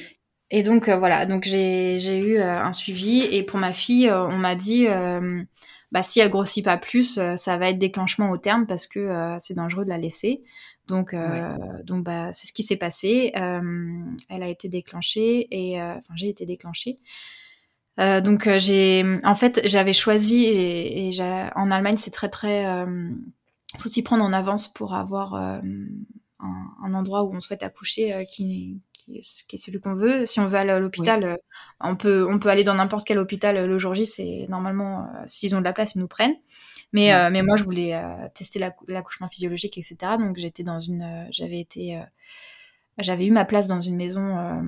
et donc voilà, donc j'ai eu un suivi. Et pour ma fille, on m'a dit bah, si elle grossit pas plus, ça va être déclenchement au terme parce que c'est dangereux de la laisser. Donc, euh, donc bah, c'est ce qui s'est passé. Euh, elle a été déclenchée et euh, enfin j'ai été déclenchée. donc j'ai, en fait, j'avais choisi et, en Allemagne c'est très très, il faut s'y prendre en avance pour avoir un, endroit où on souhaite accoucher qui, qui, est, celui qu'on veut. Si on veut aller à l'hôpital, on peut on peut aller dans n'importe quel hôpital le jour J. C'est normalement s'ils ont de la place ils nous prennent. Mais, euh, mais moi, je voulais euh, tester l'accouchement physiologique, etc. Donc, j'étais dans une. Euh, j'avais été. j'avais eu ma place dans une maison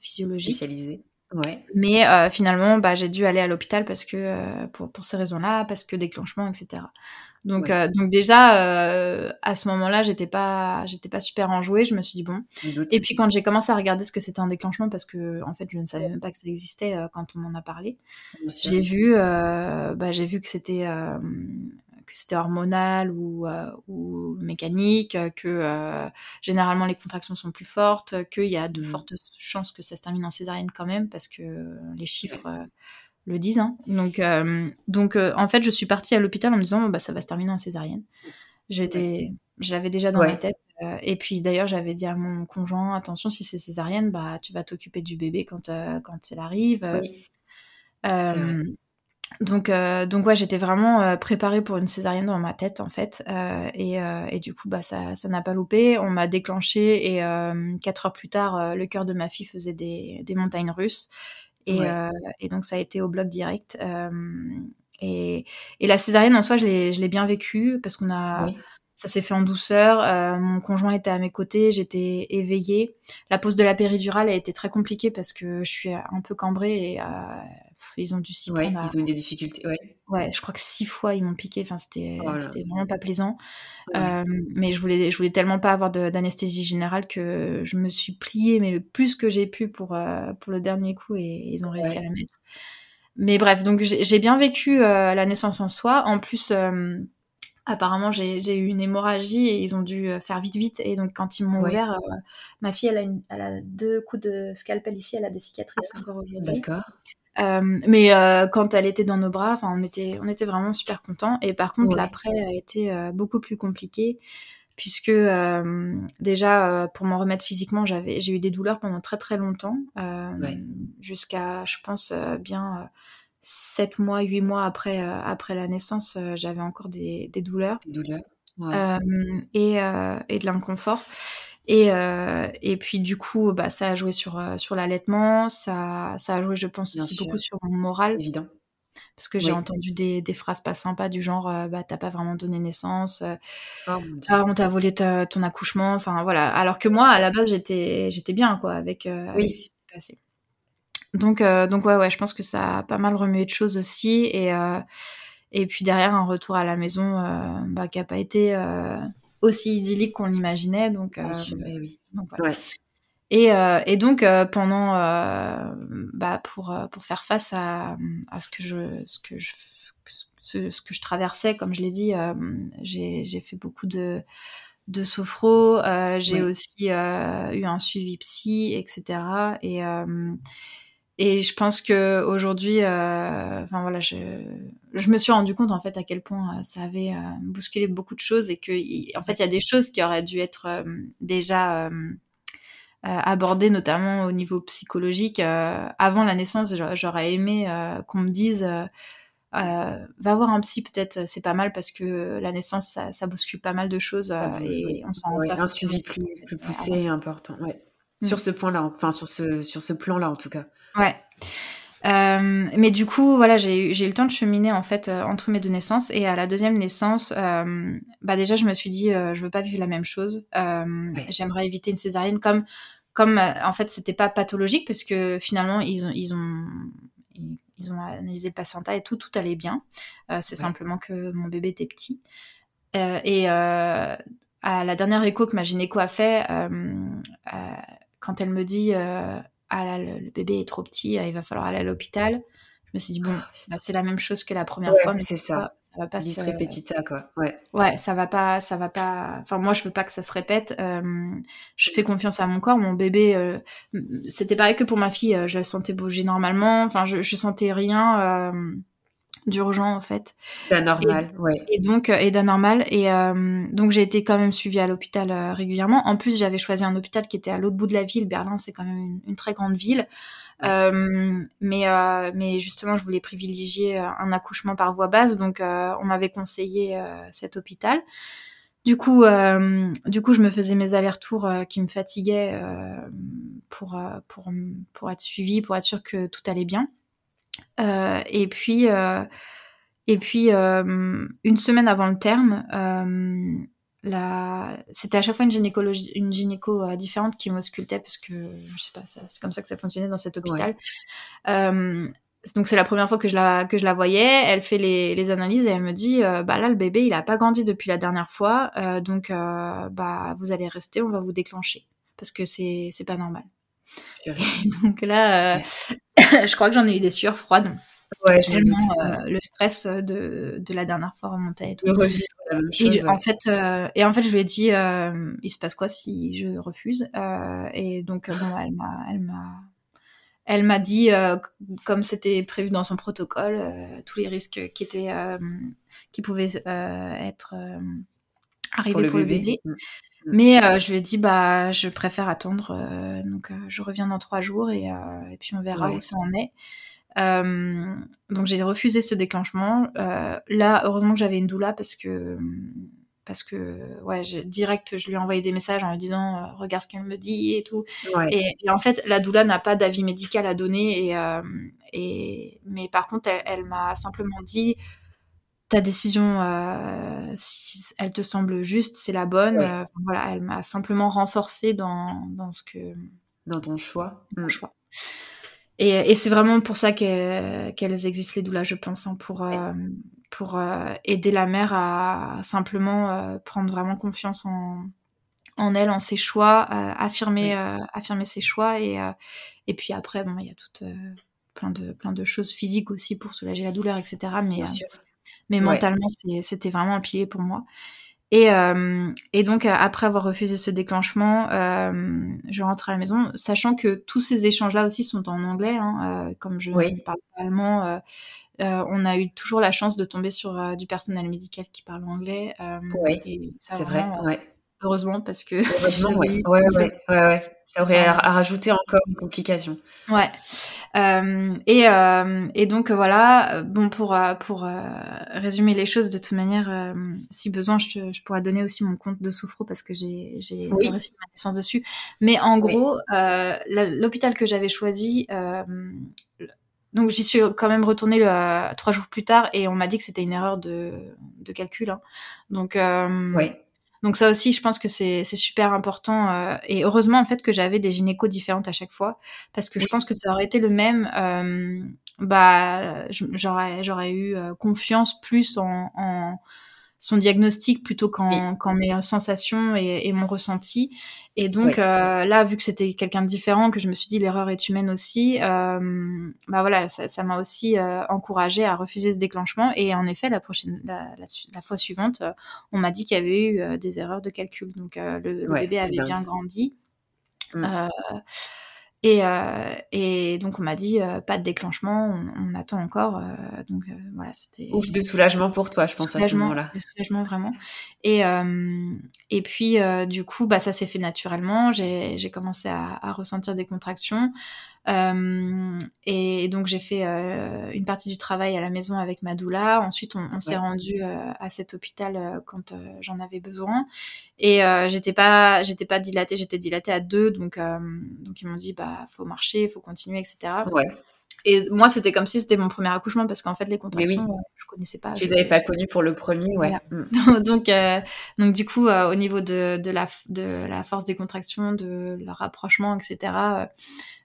physiologique. Spécialisée. Ouais. Mais finalement, bah, j'ai dû aller à l'hôpital parce que pour, pour ces raisons-là, parce que déclenchement, etc. Donc, euh, donc déjà, euh, à ce moment-là, j'étais pas, j'étais pas super enjouée. Je me suis dit bon. Et puis quand j'ai commencé à regarder ce que c'était un déclenchement, parce que en fait, je ne savais même pas que ça existait euh, quand on m'en a parlé. J'ai vu, bah, j'ai vu que c'était que c'était hormonal ou, ou mécanique, que généralement les contractions sont plus fortes, qu'il y a de mmh. fortes chances que ça se termine en césarienne quand même, parce que les chiffres le disent. Hein. Donc, euh, donc euh, en fait, je suis partie à l'hôpital en me disant, bah, ça va se terminer en césarienne. J'étais, je l'avais déjà dans ma tête. Euh, et puis d'ailleurs, j'avais dit à mon conjoint, attention, si c'est césarienne, bah, tu vas t'occuper du bébé quand, quand il arrive. donc, donc ouais, j'étais vraiment préparée pour une césarienne dans ma tête en fait, et, et, du coup bah ça, ça n'a pas loupé. On m'a déclenché et quatre heures plus tard, le cœur de ma fille faisait des, des montagnes russes. Euh, et, donc, ça a été au bloc direct. Euh, et, la césarienne, en soi, je l'ai bien vécue parce qu'on a. Ça s'est fait en douceur. Euh, mon conjoint était à mes côtés, j'étais éveillée. La pose de la péridurale a été très compliquée parce que je suis un peu cambrée et ils ont dû s'y ouais, Ils ont eu des difficultés, ouais. Ouais, je crois que six fois ils m'ont piqué. Enfin, c'était oh vraiment pas plaisant. Euh, mais je voulais, je voulais tellement pas avoir d'anesthésie générale que je me suis pliée, mais le plus que j'ai pu pour, euh, pour le dernier coup et ils ont réussi à la mettre. Mais bref, donc j'ai bien vécu euh, la naissance en soi. En plus, apparemment, j'ai eu une hémorragie et ils ont dû faire vite, vite. Et donc, quand ils m'ont ouvert, ma fille, elle a, elle a, deux coups de scalpel ici, elle a des cicatrices encore aujourd'hui. D'accord. Euh, mais euh, quand elle était dans nos bras, on était, on était vraiment super contents. Et par contre, l'après a été euh, beaucoup plus compliqué puisque déjà pour m'en remettre physiquement, j'avais, j'ai eu des douleurs pendant très très longtemps, jusqu'à, je pense bien 7 mois, 8 mois après, après la naissance, j'avais encore des, des douleurs. Des douleurs. et, et de l'inconfort. Et, euh, et puis du coup, bah, ça a joué sur, euh, sur l'allaitement, ça, ça a joué, je pense, aussi beaucoup sur mon moral. Évident. Parce que j'ai entendu des, des, phrases pas sympas du genre euh, bah, t'as pas vraiment donné naissance, oh, ah, on t'a volé ton accouchement, enfin voilà. Alors que moi, à la base, j'étais, j'étais bien quoi avec, avec ce qui s'est passé. Donc, donc ouais, ouais, je pense que ça a pas mal remué de choses aussi. Et, et puis derrière, un retour à la maison bah, qui a pas été aussi idyllique qu'on l'imaginait. Donc, euh, oui. Et, euh, et, donc euh, pendant, bah, pour, pour faire face à, à, ce que je, ce que je, ce, ce que je traversais, comme je l'ai dit, j'ai fait beaucoup de de sophro, j'ai aussi eu un suivi psy, etc. Et et je pense que aujourd'hui, euh, enfin voilà, je, je, me suis rendu compte en fait à quel point euh, ça avait euh, bousculé beaucoup de choses et que en fait il y a des choses qui auraient dû être euh, déjà abordées, notamment au niveau psychologique. avant la naissance, j'aurais aimé qu'on me dise va voir un psy peut-être c'est pas mal parce que la naissance ça, ça bouscule pas mal de choses et on s'en rend pas un suivi plus, plus poussé et important ouais. Sur mm. ce point là enfin sur ce sur ce plan là en tout cas Ouais. Euh, mais du coup, voilà, j'ai eu le temps de cheminer en fait euh, entre mes deux naissances et à la deuxième naissance, euh, bah déjà je me suis dit je veux pas vivre la même chose. J'aimerais éviter une césarienne comme comme en fait c'était pas pathologique parce que finalement ils ont ils ont ils ont analysé le placenta et tout tout allait bien. C'est simplement que mon bébé était petit et à la dernière écho que ma gynéco a fait quand elle me dit ah là, le, bébé est trop petit, euh, il va falloir aller à l'hôpital. Je me suis dit, bon, ah, bah, c'est la même chose que la première fois, mais c'est ça. ça va pas se répétita, quoi. Ouais. Ouais, ça va pas, ça va pas. Enfin, moi, je veux pas que ça se répète. Euh, je fais confiance à mon corps. Mon bébé, euh, c'était pareil que pour ma fille. je la sentais bouger normalement. Enfin, je, je sentais rien d'urgent en fait. D'anormal, ouais. Et donc et d'anormal et donc j'ai été quand même suivie à l'hôpital régulièrement. En plus j'avais choisi un hôpital qui était à l'autre bout de la ville. Berlin c'est quand même une, très grande ville, mais mais justement je voulais privilégier un accouchement par voie basse donc on m'avait conseillé cet hôpital. Du coup, du coup, je me faisais mes allers-retours qui me fatiguaient pour, pour, pour être suivie, pour être sûre que tout allait bien. Euh, et puis, euh, et puis euh, une semaine avant le terme, la... c'était à chaque fois une, gynécologie, une gynéco différente qui m'auscultait parce que je sais pas, c'est comme ça que ça fonctionnait dans cet hôpital. donc c'est la première fois que je la que je la voyais. Elle fait les, les analyses et elle me dit bah là le bébé il a pas grandi depuis la dernière fois, donc bah vous allez rester, on va vous déclencher parce que c'est c'est pas normal. donc là, je crois que j'en ai eu des sueurs froides. Ouais, tellement le stress de, de la dernière fois remontait et tout. et, en fait, et en fait, je lui ai dit, il se passe quoi si je refuse Et donc, bon, elle m'a, elle m'a, elle m'a dit, comme c'était prévu dans son protocole, tous les risques qui étaient, qui pouvaient être arrivés pour le bébé. Mm. Mais je lui ai dit, bah, je préfère attendre. donc, je reviens dans trois jours et, et puis on verra où ça en est. Euh, donc j'ai refusé ce déclenchement. Euh, là, heureusement que j'avais une doula parce que parce que ouais, direct, je lui ai envoyé des messages en lui disant euh, regarde ce qu'elle me dit et tout. Et, en fait, la doula n'a pas d'avis médical à donner et, et mais par contre, elle, m'a simplement dit ta décision, si elle te semble juste, c'est la bonne. voilà, elle m'a simplement renforcé dans, dans ce que dans ton choix. Mon mm. choix. Et, c'est vraiment pour ça qu'elles existent, les doulas, je pense, hein, pour, euh, pour euh, aider la mère à simplement euh, prendre vraiment confiance en, en elle, en ses choix, affirmer, affirmer ses choix. Et, et puis après, bon, il y a tout, plein, de, plein de choses physiques aussi pour soulager la douleur, etc. Mais, mais mentalement, c'était vraiment un pilier pour moi. Et, euh, et, donc, euh, après avoir refusé ce déclenchement, euh, je rentre à la maison, sachant que tous ces échanges-là aussi sont en anglais. Hein, comme je ne parle pas allemand, on a eu toujours la chance de tomber sur du personnel médical qui parle anglais. oui, c'est vrai. Ouais. Heureusement, parce que. Heureusement, ouais. Ouais, ouais, ouais, Ça aurait à, rajouter encore une complication. Ouais. Euh, et, euh, et, donc, voilà. Bon, pour, euh, pour résumer les choses, de toute manière, si besoin, je, je, pourrais donner aussi mon compte de Sophro parce que j'ai oui. le récit de ma naissance dessus. Mais en gros, l'hôpital que j'avais choisi, donc j'y suis quand même retournée trois jours plus tard et on m'a dit que c'était une erreur de, de calcul. Hein. Donc, oui. Donc ça aussi, je pense que c'est super important. Euh, et heureusement, en fait, que j'avais des gynécos différentes à chaque fois. Parce que je pense que ça aurait été le même. Euh, bah, j'aurais eu euh, confiance plus en, en son diagnostic plutôt qu'en mes sensations et, mon ressenti. Et donc euh, là, vu que c'était quelqu'un de différent, que je me suis dit l'erreur est humaine aussi, euh, bah voilà, ça m'a aussi euh, encouragée à refuser ce déclenchement. Et en effet, la prochaine, la, fois suivante, on m'a dit qu'il y avait eu des erreurs de calcul. Donc le, bébé avait bien grandi. Mmh. Et, euh, et, donc on m'a dit euh, pas de déclenchement, on, attend encore. Euh, donc voilà, c'était ouf de soulagement pour toi, je pense à ce moment-là. De soulagement vraiment. Et et puis du coup, bah ça s'est fait naturellement. J'ai commencé à, à, ressentir des contractions. Euh, et donc j'ai fait euh, une partie du travail à la maison avec ma doula. Ensuite, on, s'est rendu euh, à cet hôpital quand j'en avais besoin. Et j'étais pas, j'étais pas dilatée, j'étais dilatée à deux. Donc, donc ils m'ont dit, bah, faut marcher, il faut continuer, etc. Ouais. Et moi, c'était comme si c'était mon premier accouchement parce qu'en fait, les contractions, oui. je connaissais pas. Tu les avais pas connues pour le premier, ouais. Mm. donc, donc, du coup, au niveau de, de, la, de la force des contractions, de leur rapprochement, etc., euh,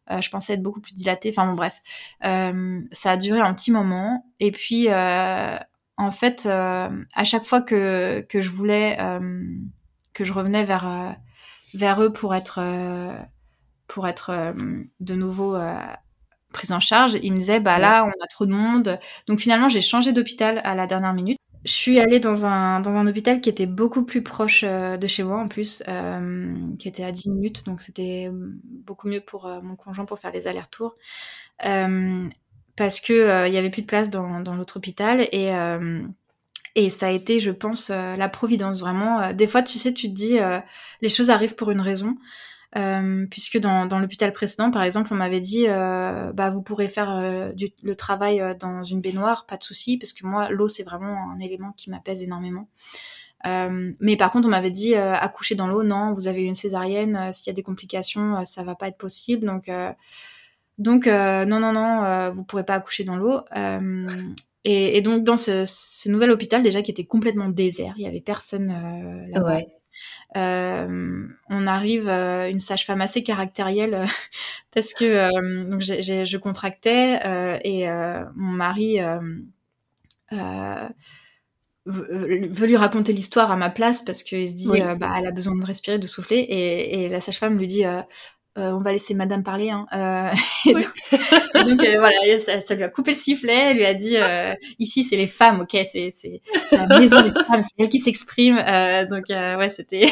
je pensais être beaucoup plus dilatée. Enfin bon, bref. Euh, ça a duré un petit moment. Et puis, euh, en fait, à chaque fois que, que je voulais, que je revenais vers, vers eux pour être, pour être de nouveau prise en charge, ils me disaient, bah là, on a trop de monde. Donc finalement, j'ai changé d'hôpital à la dernière minute. Je suis allée dans un, dans un hôpital qui était beaucoup plus proche euh, de chez moi en plus, euh, qui était à 10 minutes, donc c'était beaucoup mieux pour euh, mon conjoint pour faire les allers-retours. parce que il y avait plus de place dans, dans l'autre hôpital et et ça a été, je pense, la providence vraiment. Des fois, tu sais, tu te dis, les choses arrivent pour une raison. Euh, puisque dans, l'hôpital précédent, par exemple, on m'avait dit, euh, bah, vous pourrez faire euh, le travail dans une baignoire, pas de souci, parce que moi, l'eau, c'est vraiment un élément qui m'apaise énormément. mais par contre, on m'avait dit, accoucher dans l'eau, non, vous avez une césarienne, s'il y a des complications, ça va pas être possible. Donc, donc non, non, non, vous pourrez pas accoucher dans l'eau. Et, donc, dans ce, nouvel hôpital, déjà, qui était complètement désert, il y avait personne là-bas. On arrive une sage-femme assez caractérielle parce que donc je contractais et mon mari veut lui raconter l'histoire à ma place parce qu'il se dit bah elle a besoin de respirer de souffler et, et la sage-femme lui dit euh, on va laisser madame parler. Hein. Euh, donc, euh, voilà, ça, lui a coupé le sifflet, elle lui a dit ici c'est les femmes, ok, c'est la maison des femmes, c'est elle qui s'exprime. donc ouais, c'était.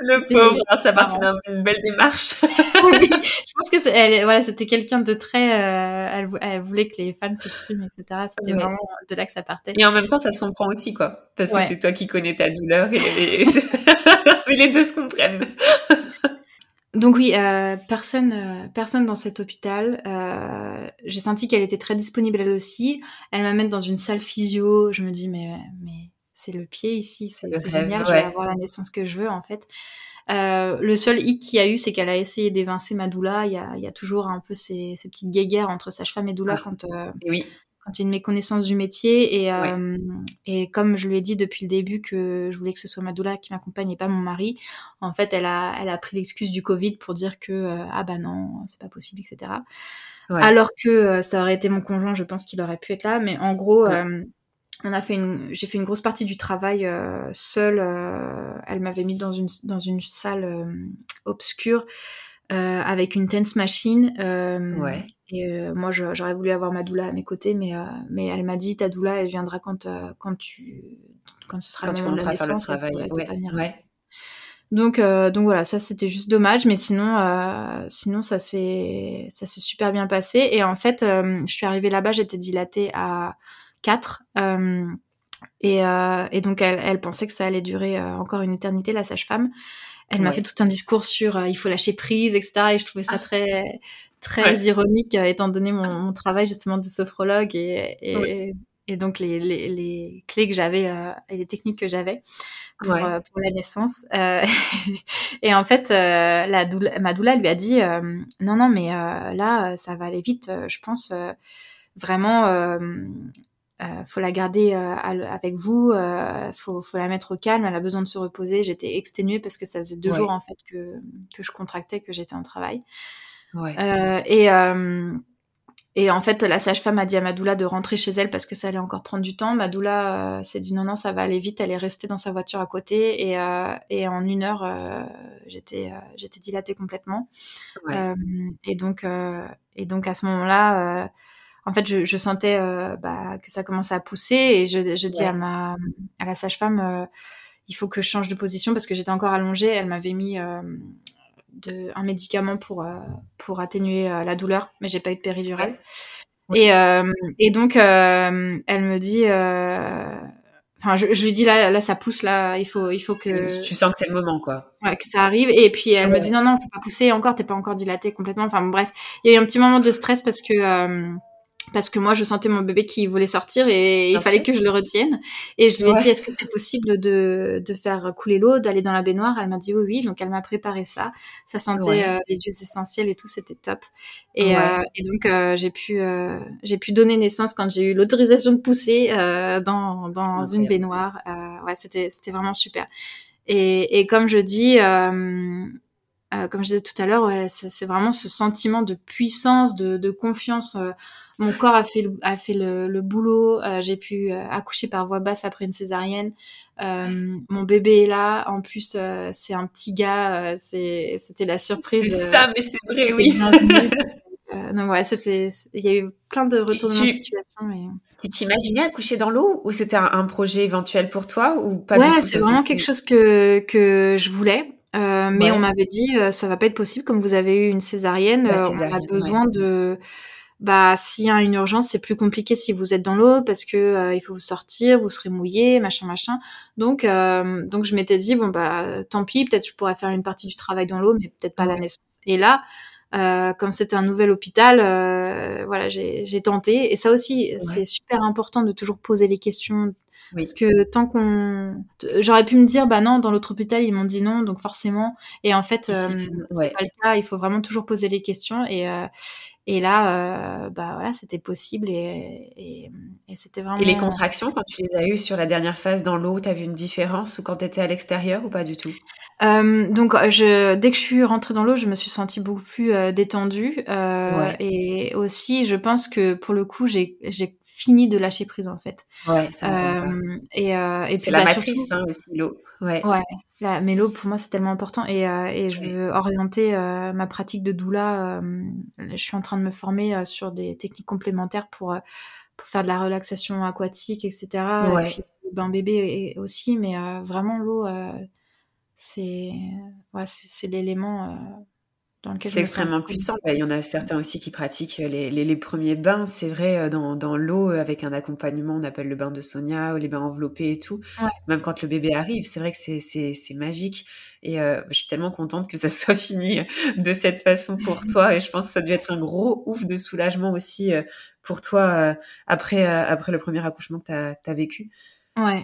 le pauvre, ça partit d'une belle démarche. oui, je pense que elle, voilà, c'était quelqu'un de très. Elle, elle, voulait que les femmes s'expriment, etc. C'était vraiment de là que ça partait. Et en même temps, ça se comprend aussi, quoi, parce que c'est toi qui connais ta douleur et, et les deux se comprennent. Donc oui, euh, personne, euh, personne dans cet hôpital. Euh, j'ai senti qu'elle était très disponible elle aussi. Elle m'amène dans une salle physio. Je me dis mais mais c'est le pied ici, c'est génial. Je vais avoir la naissance que je veux en fait. le seul hic qu'il y a eu, c'est qu'elle a essayé d'évincer ma doula. Il y a, il y a toujours un peu ces, ces petites guéguerres entre sage-femme et doula ah. quand oui quand une méconnaissance du métier. Et, euh, et comme je lui ai dit depuis le début que je voulais que ce soit ma doula qui m'accompagne et pas mon mari, en fait, elle a, elle a pris l'excuse du Covid pour dire que euh, ah bah non, c'est pas possible, etc. Alors que euh, ça aurait été mon conjoint, je pense qu'il aurait pu être là. Mais en gros, on a fait une, j'ai fait une grosse partie du travail seule. elle m'avait mis dans une dans une salle obscure euh, avec une tense machine. Euh, ouais. Et euh, moi, j'aurais voulu avoir ma doula à mes côtés, mais, mais elle m'a dit ta doula, elle viendra quand, quand, tu, quand ce sera quand le moment de la naissance. Faire le travail. Ouais. ouais. Donc, donc voilà, ça c'était juste dommage, mais sinon, sinon ça s'est super bien passé. Et en fait, je suis arrivée là-bas, j'étais dilatée à 4 et, et, donc elle, elle, pensait que ça allait durer encore une éternité, la sage-femme. Elle m'a fait tout un discours sur euh, il faut lâcher prise, etc. Et je trouvais ça ah. très, très ironique, euh, étant donné mon, travail justement de sophrologue et, et, donc les, les, les, clés que j'avais euh, et les techniques que j'avais pour, pour, la naissance. et en fait, la doula, ma doula lui a dit non, non, mais là, ça va aller vite, je pense. vraiment, euh, faut la garder euh, avec vous, euh, faut, faut la mettre au calme, elle a besoin de se reposer. J'étais exténuée parce que ça faisait deux jours en fait que, que je contractais, que j'étais en travail. Ouais. Euh, et, et en fait, la sage-femme a dit à Madoula de rentrer chez elle parce que ça allait encore prendre du temps. Madoula s'est dit non, non, ça va aller vite. Elle est restée dans sa voiture à côté et, et en une heure, j'étais j'étais dilatée complètement. Ouais. et donc et donc à ce moment-là en fait, je, je sentais euh, bah, que ça commençait à pousser et je, je dis à ma à la sage-femme, euh, il faut que je change de position parce que j'étais encore allongée. Elle m'avait mis euh, de, un médicament pour pour atténuer la douleur, mais j'ai pas eu de péridurale. Et, et donc, elle me dit, enfin, je, je, lui dis là, là, ça pousse, là, il faut, il faut que. Tu sens que c'est le moment, quoi. Ouais, que ça arrive. Et puis elle me dit non, non, faut pas pousser encore, t'es pas encore dilatée complètement. Enfin, bref, il y a eu un petit moment de stress parce que parce que moi je sentais mon bébé qui voulait sortir et il fallait que je le retienne. Et je lui ai dit est-ce que c'est possible de, de faire couler l'eau d'aller dans la baignoire? Elle m'a dit oui oui. Donc elle m'a préparé ça. Ça sentait euh, les huiles essentielles et tout c'était top. Et, euh, et donc euh, j'ai pu j'ai pu donner naissance quand j'ai eu l'autorisation de pousser dans, dans une baignoire. Ouais c'était c'était vraiment super. Et, et comme je dis euh, comme je disais tout à l'heure, ouais, c'est vraiment ce sentiment de puissance, de, de confiance. Euh, mon corps a fait le, a fait le, le boulot. Euh, j'ai pu accoucher par voie basse après une césarienne. mon bébé est là. En plus, c'est un petit gars. C'était la surprise. C'est ça, mais c'est vrai, oui. donc ouais, c'était. Il y a eu plein de retournements de situation. Mais... Tu t'imaginais accoucher dans l'eau ou c'était un, projet éventuel pour toi ou pas Ouais, c'est vraiment quelque chose que que je voulais. Euh, mais on m'avait dit euh, ça va pas être possible comme vous avez eu une césarienne, euh, on a besoin de bah s'il y a une urgence c'est plus compliqué si vous êtes dans l'eau parce que il faut vous sortir, vous serez mouillé, machin machin. Donc donc je m'étais dit bon bah tant pis peut-être je pourrais faire une partie du travail dans l'eau mais peut-être pas la naissance. Et là comme c'était un nouvel hôpital, voilà j'ai tenté et ça aussi c'est super important de toujours poser les questions parce que tant qu'on, j'aurais pu me dire, bah non, dans l'autre hôpital ils m'ont dit non, donc forcément. Et en fait, euh, c'est pas le cas. Il faut vraiment toujours poser les questions. Et euh, Et là, bah voilà, c'était possible et, et, c'était vraiment. Et les contractions, quand tu les as eues sur la dernière phase dans l'eau, tu as vu une différence ou quand tu étais à l'extérieur ou pas du tout? Donc, je, dès que je suis rentrée dans l'eau, je me suis sentie beaucoup plus détendue. Et aussi, je pense que pour le coup, j'ai fini de lâcher prise en fait. Ouais, ça euh, et, euh, et puis, c'est la bah, matrice hein, aussi l'eau. Ouais. ouais la, mais l'eau pour moi c'est tellement important et, euh, et je veux orienter euh, ma pratique de doula. je suis en train de me former sur des techniques complémentaires pour pour faire de la relaxation aquatique, etc. Et puis le bain bébé aussi, mais vraiment l'eau c'est ouais, c'est l'élément c'est extrêmement puissant. Bah, il y en a certains aussi qui pratiquent les, les, premiers bains, c'est vrai, euh, dans, dans l'eau avec un accompagnement, on appelle le bain de Sonia ou les bains enveloppés et tout. Même quand le bébé arrive, c'est vrai que c'est magique. Et euh, je suis tellement contente que ça soit fini de cette façon pour toi. Et je pense que ça devait être un gros ouf de soulagement aussi euh, pour toi après, après le premier accouchement que tu as, as, vécu. Ouais.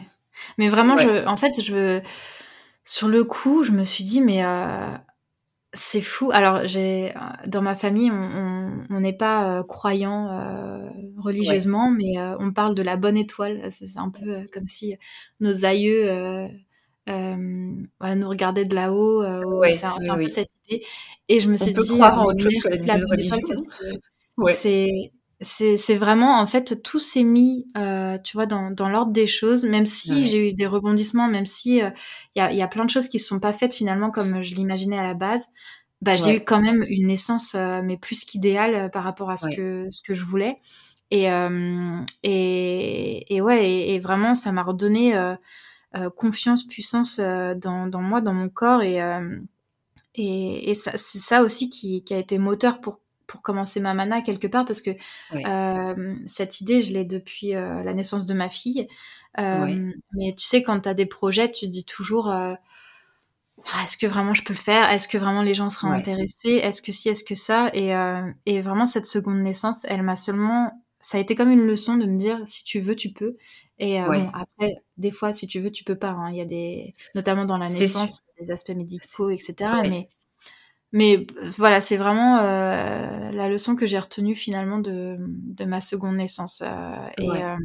Mais vraiment, je, en fait, je, sur le coup, je me suis dit, mais c'est fou. Alors, j'ai dans ma famille, on n'est pas euh, croyant euh, religieusement, mais euh, on parle de la bonne étoile. C'est un peu comme si nos aïeux nous regardaient de là-haut. c'est un, peu cette idée. Et je me suis dit, merci la bonne étoile parce que c'est c'est vraiment en fait tout s'est mis euh, tu vois dans, dans l'ordre des choses même si j'ai eu des rebondissements même si il y, a, y, a, plein de choses qui se sont pas faites finalement comme je l'imaginais à la base bah j'ai eu quand même une naissance mais plus qu'idéale par rapport à ce que ce que je voulais. Et et, et ouais et, vraiment ça m'a redonné confiance puissance dans, dans moi dans mon corps. Et et, et c'est ça aussi qui, qui a été moteur pour pour commencer ma mana quelque part parce que euh, cette idée, je l'ai depuis euh, la naissance de ma fille. Euh, mais tu sais, quand tu as des projets, tu te dis toujours ah, est-ce que vraiment je peux le faire? Est-ce que vraiment les gens seront intéressés? Est-ce que si, est-ce que ça? Et, et, vraiment, cette seconde naissance, elle m'a seulement. Ça a été comme une leçon de me dire si tu veux, tu peux. Et bon, après, des fois, si tu veux, tu peux pas. Hein. Il y a des, notamment dans la naissance, des aspects médicaux, etc. Mais mais voilà, c'est vraiment euh, la leçon que j'ai retenue finalement de, de, ma seconde naissance. Euh, et, euh,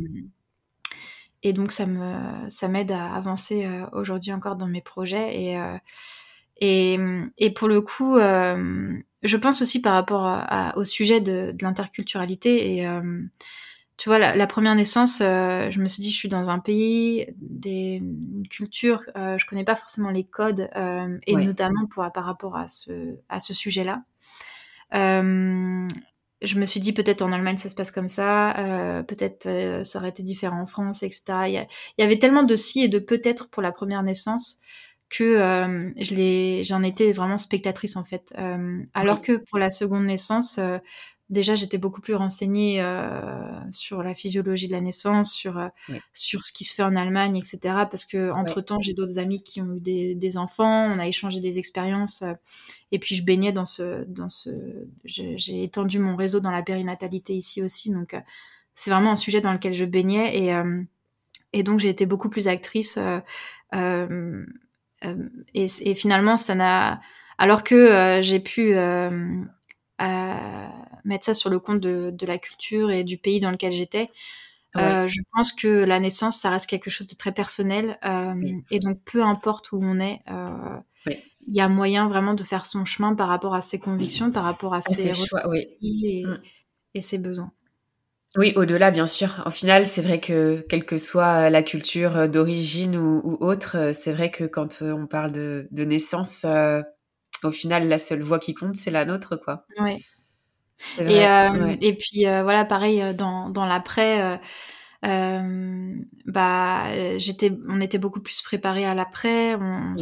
et, donc, ça me ça m'aide à avancer aujourd'hui encore dans mes projets. Et, et, et, pour le coup, je pense aussi par rapport au sujet de, de l'interculturalité et tu vois, la, première naissance, euh, je me suis dit, je suis dans un pays, des, une culture, euh, je connais pas forcément les codes, euh, et notamment pour, par rapport à ce, à ce sujet-là. je me suis dit, peut-être en Allemagne, ça se passe comme ça, peut-être ça aurait été différent en France, etc. Il y, il y avait tellement de si et de peut-être pour la première naissance que je j'en étais vraiment spectatrice en fait. alors que pour la seconde naissance, déjà j'étais beaucoup plus renseignée euh, sur la physiologie de la naissance, sur euh, sur ce qui se fait en Allemagne, etc. Parce que entre temps j'ai d'autres amis qui ont eu des, des, enfants, on a échangé des expériences, euh, et puis je baignais dans ce dans ce, j'ai étendu mon réseau dans la périnatalité ici aussi, donc c'est vraiment un sujet dans lequel je baignais et et donc j'ai été beaucoup plus actrice et, et, finalement ça n'a alors que j'ai pu mettre ça sur le compte de, de, la culture et du pays dans lequel j'étais. Euh, je pense que la naissance, ça reste quelque chose de très personnel. Euh, Et donc, peu importe où on est, euh, il y a moyen vraiment de faire son chemin par rapport à ses convictions, par rapport à, ses, choix et, mm. et, ses besoins. Oui, au-delà, bien sûr. Au final, c'est vrai que quelle que soit la culture d'origine ou, ou, autre, c'est vrai que quand on parle de, de naissance, au final, la seule voix qui compte, c'est la nôtre, quoi. Oui. Et, euh, et puis euh, voilà, pareil euh, dans, dans l'après, bah j'étais, on était beaucoup plus préparés à l'après. On,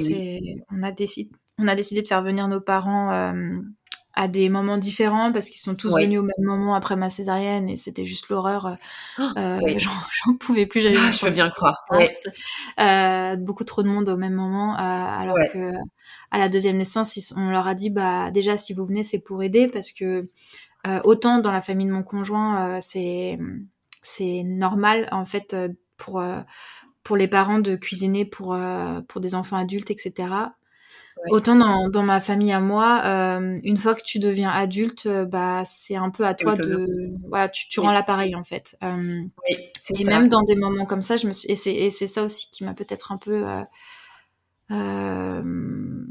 on a décidé, on a décidé de faire venir nos parents à des moments différents parce qu'ils sont tous venus au même moment après ma césarienne et c'était juste l'horreur. Oh, j'en pouvais plus. J'avais je veux bien croire. beaucoup trop de monde au même moment, alors que à la deuxième naissance, on leur a dit bah déjà si vous venez c'est pour aider parce que autant dans la famille de mon conjoint, euh, c'est c'est normal en fait euh, pour pour les parents de cuisiner pour pour des enfants adultes, etc. Autant dans, dans, ma famille à moi, euh, une fois que tu deviens adulte, euh, bah c'est un peu à toi de voilà, tu, tu rends l'appareil en fait. Euh, oui, et même dans des moments comme ça, je me suis et c'est ça aussi qui m'a peut-être un peu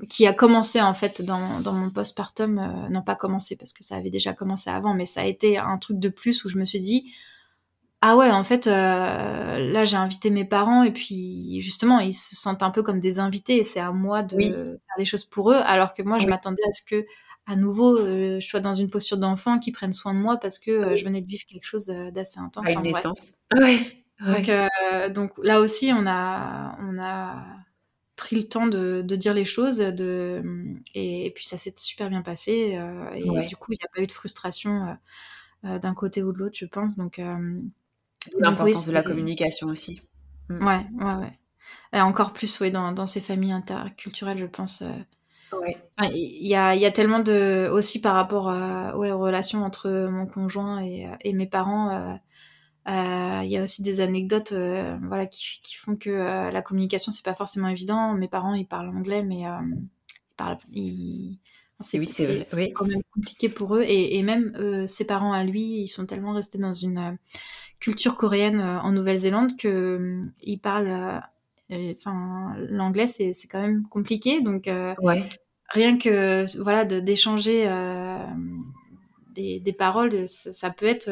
qui a commencé en fait dans, dans mon postpartum, non pas commencé parce que ça avait déjà commencé avant, mais ça a été un truc de plus où je me suis dit ah ouais, en fait, euh, là j'ai invité mes parents et puis justement ils se sentent un peu comme des invités et c'est à moi de faire les choses pour eux, alors que moi je m'attendais à ce que à nouveau euh, je sois dans une posture d'enfant qui prenne soin de moi parce que euh, je venais de vivre quelque chose d'assez intense. À une naissance. Ouais. Donc, donc, là aussi on a on a pris le temps de, de dire les choses de et, puis ça s'est super bien passé et du coup il n'y a pas eu de frustration d'un côté ou de l'autre je pense donc L'importance de la communication aussi. Mm. Ouais, ouais, ouais. Et encore plus, oui, dans, dans ces familles interculturelles, je pense. Euh, ouais. Il y, a, y, a, tellement de. Aussi par rapport à, ouais, aux relations entre mon conjoint et, et mes parents. Euh, euh, il y a aussi des anecdotes voilà, qui, qui, font que la communication, c'est pas forcément évident. Mes parents, ils parlent anglais, mais ils parlent. C'est oui, c'est oui. quand même compliqué pour eux. Et, et même ses parents à lui, ils sont tellement restés dans une culture coréenne euh, en Nouvelle-Zélande euh, ils parlent euh, enfin l'anglais c'est quand même compliqué donc rien que voilà d'échanger des, des, paroles ça, peut être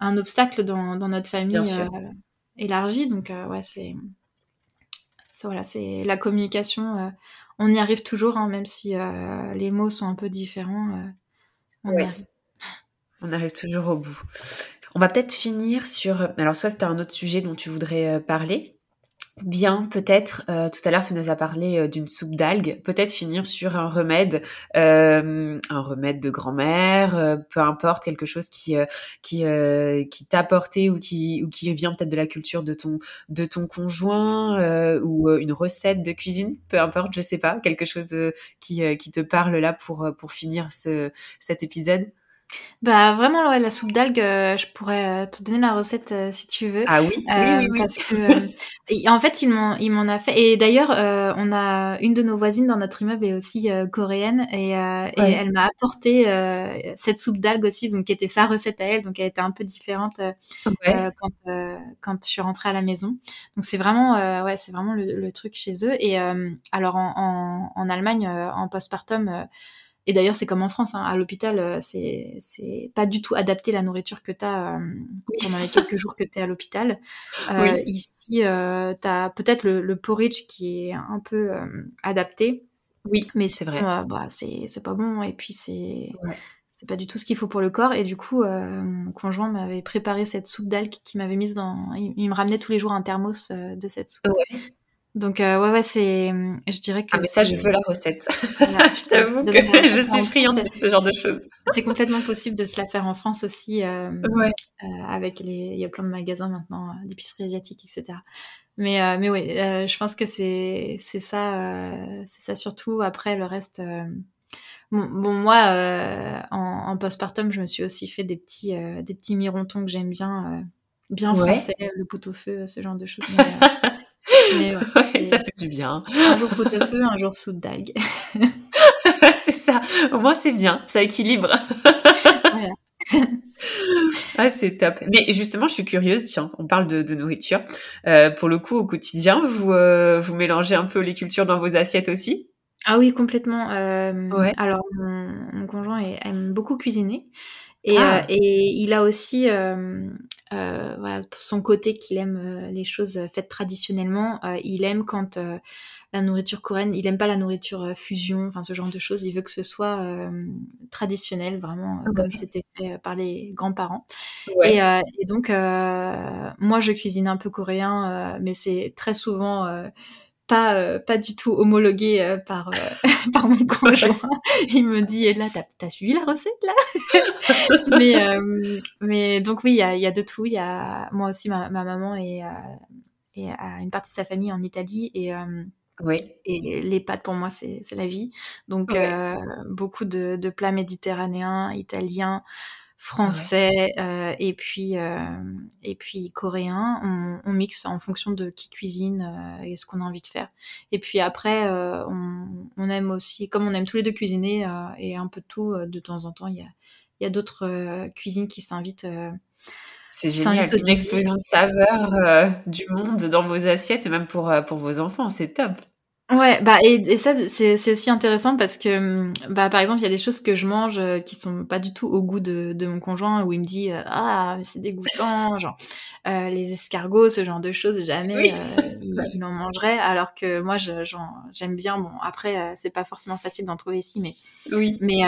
un obstacle dans, dans notre famille élargie donc ouais c'est voilà c'est la communication on y arrive toujours hein, même si les mots sont un peu différents on y arrive on arrive toujours au bout on va peut-être finir sur. Alors, soit c'était un autre sujet dont tu voudrais euh, parler. Bien, peut-être, euh, tout à l'heure tu nous as parlé euh, d'une soupe d'algues, peut-être finir sur un remède, un remède de grand-mère, peu importe, quelque chose qui qui qui t'a ou qui ou qui vient peut-être de la culture de ton de ton conjoint ou une recette de cuisine, peu importe, je sais pas, quelque chose qui qui te parle là pour pour finir ce cet épisode. Bah vraiment ouais, la soupe d'algues, euh, je pourrais, euh, te donner la recette, euh, si tu veux. Ah oui? Oui, oui, parce que, en fait, il m'en il m'en a fait et d'ailleurs, on a une de nos voisines dans notre immeuble est aussi, coréenne et et elle m'a apporté, cette soupe d'algues aussi, donc qui était sa recette à elle, donc elle était un peu différente, quand, quand je suis rentrée à la maison. Donc c'est vraiment, ouais, c'est vraiment le truc chez eux et alors en en en Allemagne, en postpartum, et d'ailleurs, c'est comme en France, hein, à l'hôpital, euh, c'est, c'est pas du tout adapté la nourriture que tu as euh, pendant les quelques jours que tu es à l'hôpital. Euh, Ici, euh, tu as peut-être le, porridge qui est un peu adapté. Oui, mais c'est vrai. bah, c'est, c'est pas bon, et puis c'est. C'est pas du tout ce qu'il faut pour le corps. Et du coup, mon conjoint m'avait préparé cette soupe d'algues qui m'avait mise dans. Il, me ramenait tous les jours un thermos de cette soupe. Ouais. Donc euh, ouais ouais c'est je dirais que ah mais ça je veux la recette. je t'avoue que je suis friande de ce genre de choses. c'est complètement possible de se la faire en France aussi euh, ouais. euh, avec les il y a plein de magasins maintenant d'épicerie asiatique etc. Mais mais oui je pense que c'est ça c'est ça surtout après le reste Bon, bon, moi, en, en, postpartum, je me suis aussi fait des petits, des petits mirontons que j'aime bien, bien français, le pot-au-feu, ce genre de choses. Mais ouais, ça fait du bien. Un jour pot de feu, un jour soupe d'algues. c'est ça. Au moins, c'est bien. Ça équilibre. voilà. ah, c'est top. Mais justement, je suis curieuse. Tiens, on parle de, de nourriture. Euh, pour le coup, au quotidien, vous, euh, vous mélangez un peu les cultures dans vos assiettes aussi? Ah oui, complètement. Euh, ouais. Alors, mon, mon conjoint aime beaucoup cuisiner. Et, ah. euh, et, il a aussi, euh, euh, voilà, pour son côté qu'il aime euh, les choses faites traditionnellement, euh, il aime quand la nourriture coréenne, il aime pas la nourriture fusion, enfin ce genre de choses. Il veut que ce soit traditionnel, vraiment comme c'était fait par les grands-parents. Ouais. Et, et, donc, moi, je cuisine un peu coréen, mais c'est très souvent pas euh, pas du tout homologué euh, par euh, par mon conjoint. Il me dit là t'as as suivi la recette là? Mais mais donc oui il y a, y a de tout. Il y a moi aussi ma, ma maman et et a une partie de sa famille en Italie et oui. Et les pâtes, pour moi, c'est la vie. Donc, beaucoup de, de, plats méditerranéens, italiens, français euh, et puis et puis coréen. On, on, mixe en fonction de qui cuisine et ce qu'on a envie de faire. Et puis après, on, on, aime aussi, comme on aime tous les deux cuisiner et un peu de tout de temps en temps, il y a il y a d'autres cuisines qui s'invitent. c'est génial, une explosion de saveurs du monde dans vos assiettes et même pour, pour vos enfants, c'est top. Ouais, bah et, et ça c'est c'est aussi intéressant parce que hum, bah par exemple il y a des choses que je mange euh, qui sont pas du tout au goût de, de mon conjoint où il me dit euh, ah c'est dégoûtant genre euh, les escargots ce genre de choses jamais euh, il, en mangerait alors que moi je j'aime bien bon après c'est pas forcément facile d'en trouver ici mais oui. mais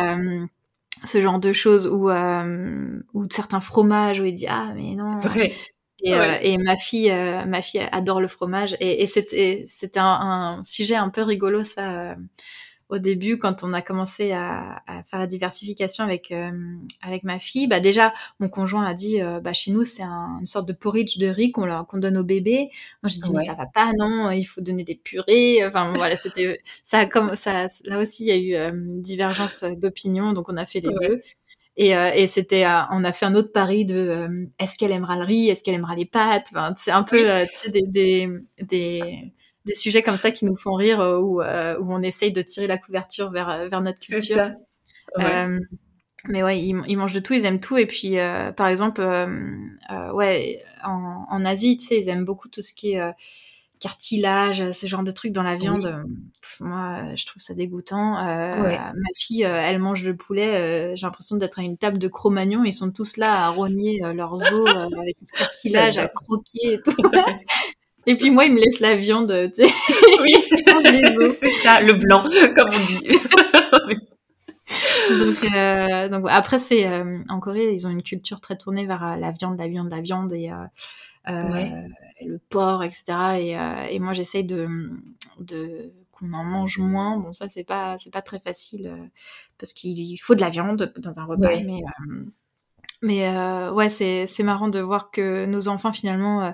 ce genre de choses ou ou certains fromages où il dit ah mais non et, euh, et, ma fille, euh, ma fille adore le fromage. Et, et c'était, c'était un, un, sujet un peu rigolo ça euh, au début quand on a commencé à, à faire la diversification avec avec ma fille. Bah déjà, mon conjoint a dit, bah chez nous c'est un, une sorte de porridge de riz qu'on qu'on donne au bébé. Moi j'ai dit mais ça va pas, non, il faut donner des purées. Enfin voilà, c'était ça comme ça. Là aussi il y a eu divergence d'opinion, donc on a fait les deux. Et, euh, et c'était, euh, on a fait un autre pari de euh, est-ce qu'elle aimera le riz, est-ce qu'elle aimera les pâtes? Enfin, c'est un peu des, des, des, des, sujets comme ça qui nous font rire où, où on essaye de tirer la couverture vers, vers notre culture. mais ouais, ils, ils, mangent de tout, ils aiment tout. Et puis, par exemple, ouais, en, en, Asie, tu sais, ils aiment beaucoup tout ce qui est cartilage, ce genre de trucs dans la viande. Euh, moi, je trouve ça dégoûtant. Euh, ma fille, euh, elle mange le poulet. J'ai l'impression d'être à une table de Cro-Magnon. Ils sont tous là à rogner leurs os avec le cartilage, à croquer et tout. et puis moi, ils me laissent la viande. Tu sais. Oui, c'est ça, le blanc, comme on dit. Donc, donc après, c'est en Corée, ils ont une culture très tournée vers la viande, la viande, la viande et euh, le porc, etc. Et, euh, et moi, j'essaye de, de qu'on en mange moins. Bon, ça, c'est pas, c'est pas très facile euh, parce qu'il faut de la viande dans un repas, mais mais euh, ouais, c'est, c'est marrant de voir que nos enfants finalement euh,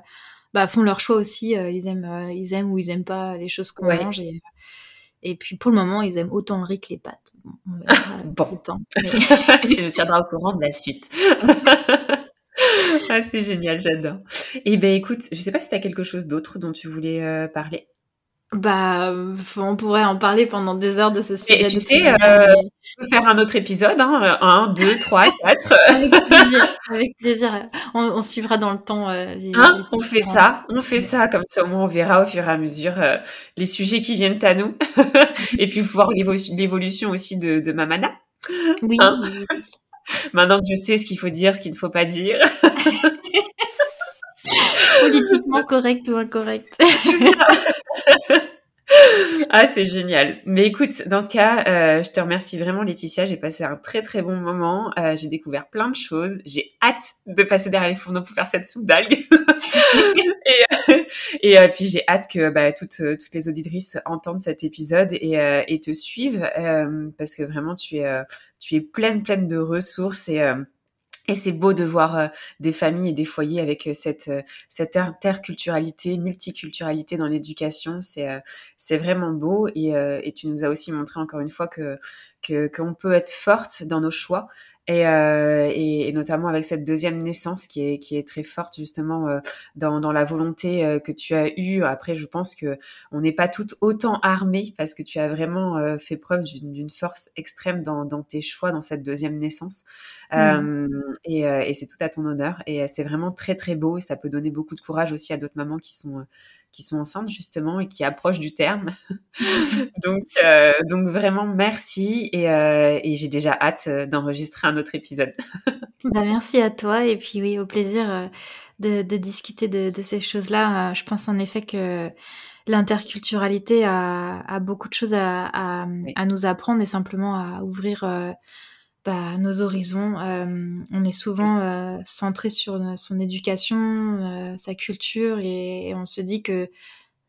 bah, font leur choix aussi. ils aiment, ils aiment ou ils aiment pas les choses qu'on mange. Et, et, puis pour le moment, ils aiment autant le riz que les pâtes. Bon, bon. Temps, mais... tu nous tiendras au courant de la suite. ah, c'est génial, j'adore. Et eh ben écoute, je sais pas si tu as quelque chose d'autre dont tu voulais euh, parler. Bah, on pourrait en parler pendant des heures de ce sujet. Et tu sais, euh, on peut faire un autre épisode, hein, un, deux, trois, quatre. avec plaisir, avec plaisir. On, on, suivra dans le temps. Euh, les, hein, on fait ça, on fait ça, comme ça au moins on verra au fur et à mesure euh, les sujets qui viennent à nous, et puis voir l'évolution aussi de, de Mamana. Oui. Hein Maintenant que je sais ce qu'il faut dire, ce qu'il ne faut pas dire. Politiquement correct ou incorrect. ah, c'est génial. Mais écoute, dans ce cas, euh, je te remercie vraiment, Laetitia. J'ai passé un très très bon moment. Euh, j'ai découvert plein de choses. J'ai hâte de passer derrière les fourneaux pour faire cette soupe d'algues. et, euh, puis j'ai hâte que bah, toutes toutes les auditrices entendent cet épisode et, et te suivent parce que vraiment tu es tu es pleine pleine de ressources et et c'est beau de voir euh, des familles et des foyers avec euh, cette euh, cette interculturalité, multiculturalité dans l'éducation. C'est c'est vraiment beau et, et tu nous as aussi montré encore une fois que que qu'on peut être forte dans nos choix et, euh, et, et, notamment avec cette deuxième naissance qui est qui est très forte justement euh, dans, dans la volonté euh, que tu as eue. Après, je pense que on n'est pas toutes autant armées parce que tu as vraiment euh, fait preuve d'une force extrême dans, dans tes choix dans cette deuxième naissance. Mmh. et, et c'est tout à ton honneur. Et c'est vraiment très très beau et ça peut donner beaucoup de courage aussi à d'autres mamans qui sont qui sont enceintes justement et qui approchent du terme. donc, euh, donc vraiment merci et, euh, et j'ai déjà hâte euh, d'enregistrer un autre épisode. bah, merci à toi et puis oui au plaisir de, de discuter de, de ces choses-là. Je pense en effet que l'interculturalité a, a, beaucoup de choses à, à, oui. à, nous apprendre et simplement à ouvrir bah, nos horizons. Euh, on est souvent euh, centré sur son éducation, euh, sa culture, et, et, on se dit que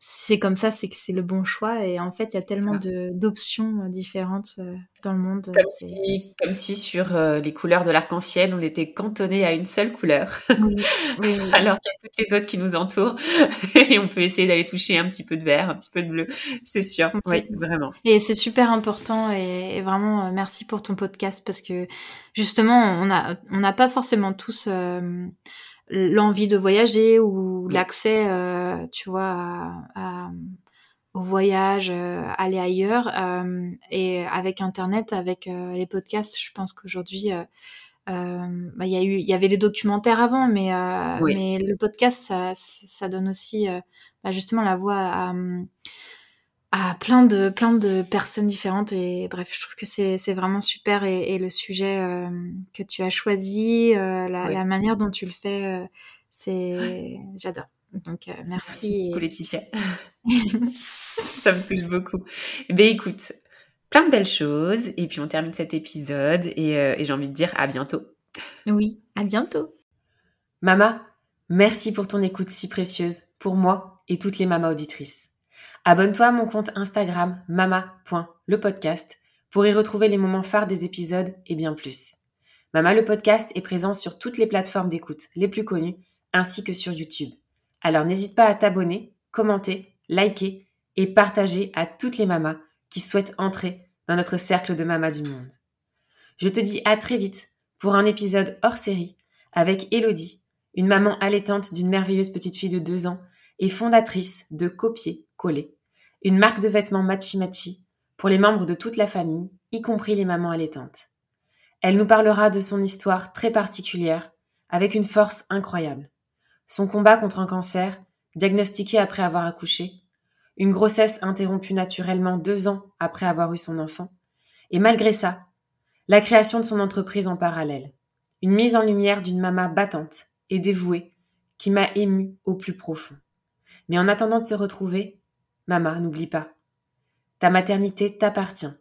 c'est comme ça, c'est que c'est le bon choix. Et en fait, il y a tellement d'options euh, différentes euh, dans le monde. Comme, si, comme si, sur euh, les couleurs de l'arc-en-ciel, on était cantonné à une seule couleur. Alors qu'il y a toutes les autres qui nous entourent. et on peut essayer d'aller toucher un petit peu de vert, un petit peu de bleu. C'est sûr. Oui, vraiment. Et c'est super important. Et, vraiment, merci pour ton podcast parce que justement, on n'a on pas forcément tous l'envie de voyager ou l'accès, euh, tu vois, à, au voyage, euh, aller ailleurs. Euh, et avec Internet, avec les podcasts, je pense qu'aujourd'hui, bah, il y a eu, il y avait les documentaires avant, mais mais le podcast, ça, ça donne aussi bah, justement la voix à à plein de plein de personnes différentes et bref je trouve que c'est vraiment super et, et le sujet euh, que tu as choisi euh, la, la, manière dont tu le fais euh, c'est j'adore. Donc merci, merci beaucoup, Laetitia. Ça me touche beaucoup. Ben écoute plein de belles choses et puis on termine cet épisode et, et j'ai envie de dire à bientôt. Oui à bientôt. Mama merci pour ton écoute si précieuse pour moi et toutes les mamas auditrices Abonne-toi à mon compte Instagram mama.lepodcast pour y retrouver les moments phares des épisodes et bien plus. Mama le podcast est présent sur toutes les plateformes d'écoute les plus connues ainsi que sur YouTube. Alors n'hésite pas à t'abonner, commenter, liker et partager à toutes les mamas qui souhaitent entrer dans notre cercle de mamas du monde. Je te dis à très vite pour un épisode hors série avec Elodie, une maman allaitante d'une merveilleuse petite fille de deux ans et fondatrice de Copier Coller, une marque de vêtements Machi Machi pour les membres de toute la famille, y compris les mamans allaitantes. Elle nous parlera de son histoire très particulière, avec une force incroyable. Son combat contre un cancer, diagnostiqué après avoir accouché, une grossesse interrompue naturellement deux ans après avoir eu son enfant, et malgré ça, la création de son entreprise en parallèle, une mise en lumière d'une maman battante et dévouée qui m'a émue au plus profond. Mais en attendant de se retrouver, Maman, n'oublie pas. Ta maternité t'appartient.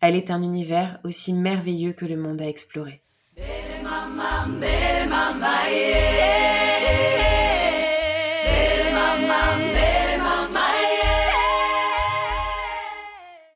Elle est un univers aussi merveilleux que le monde à explorer.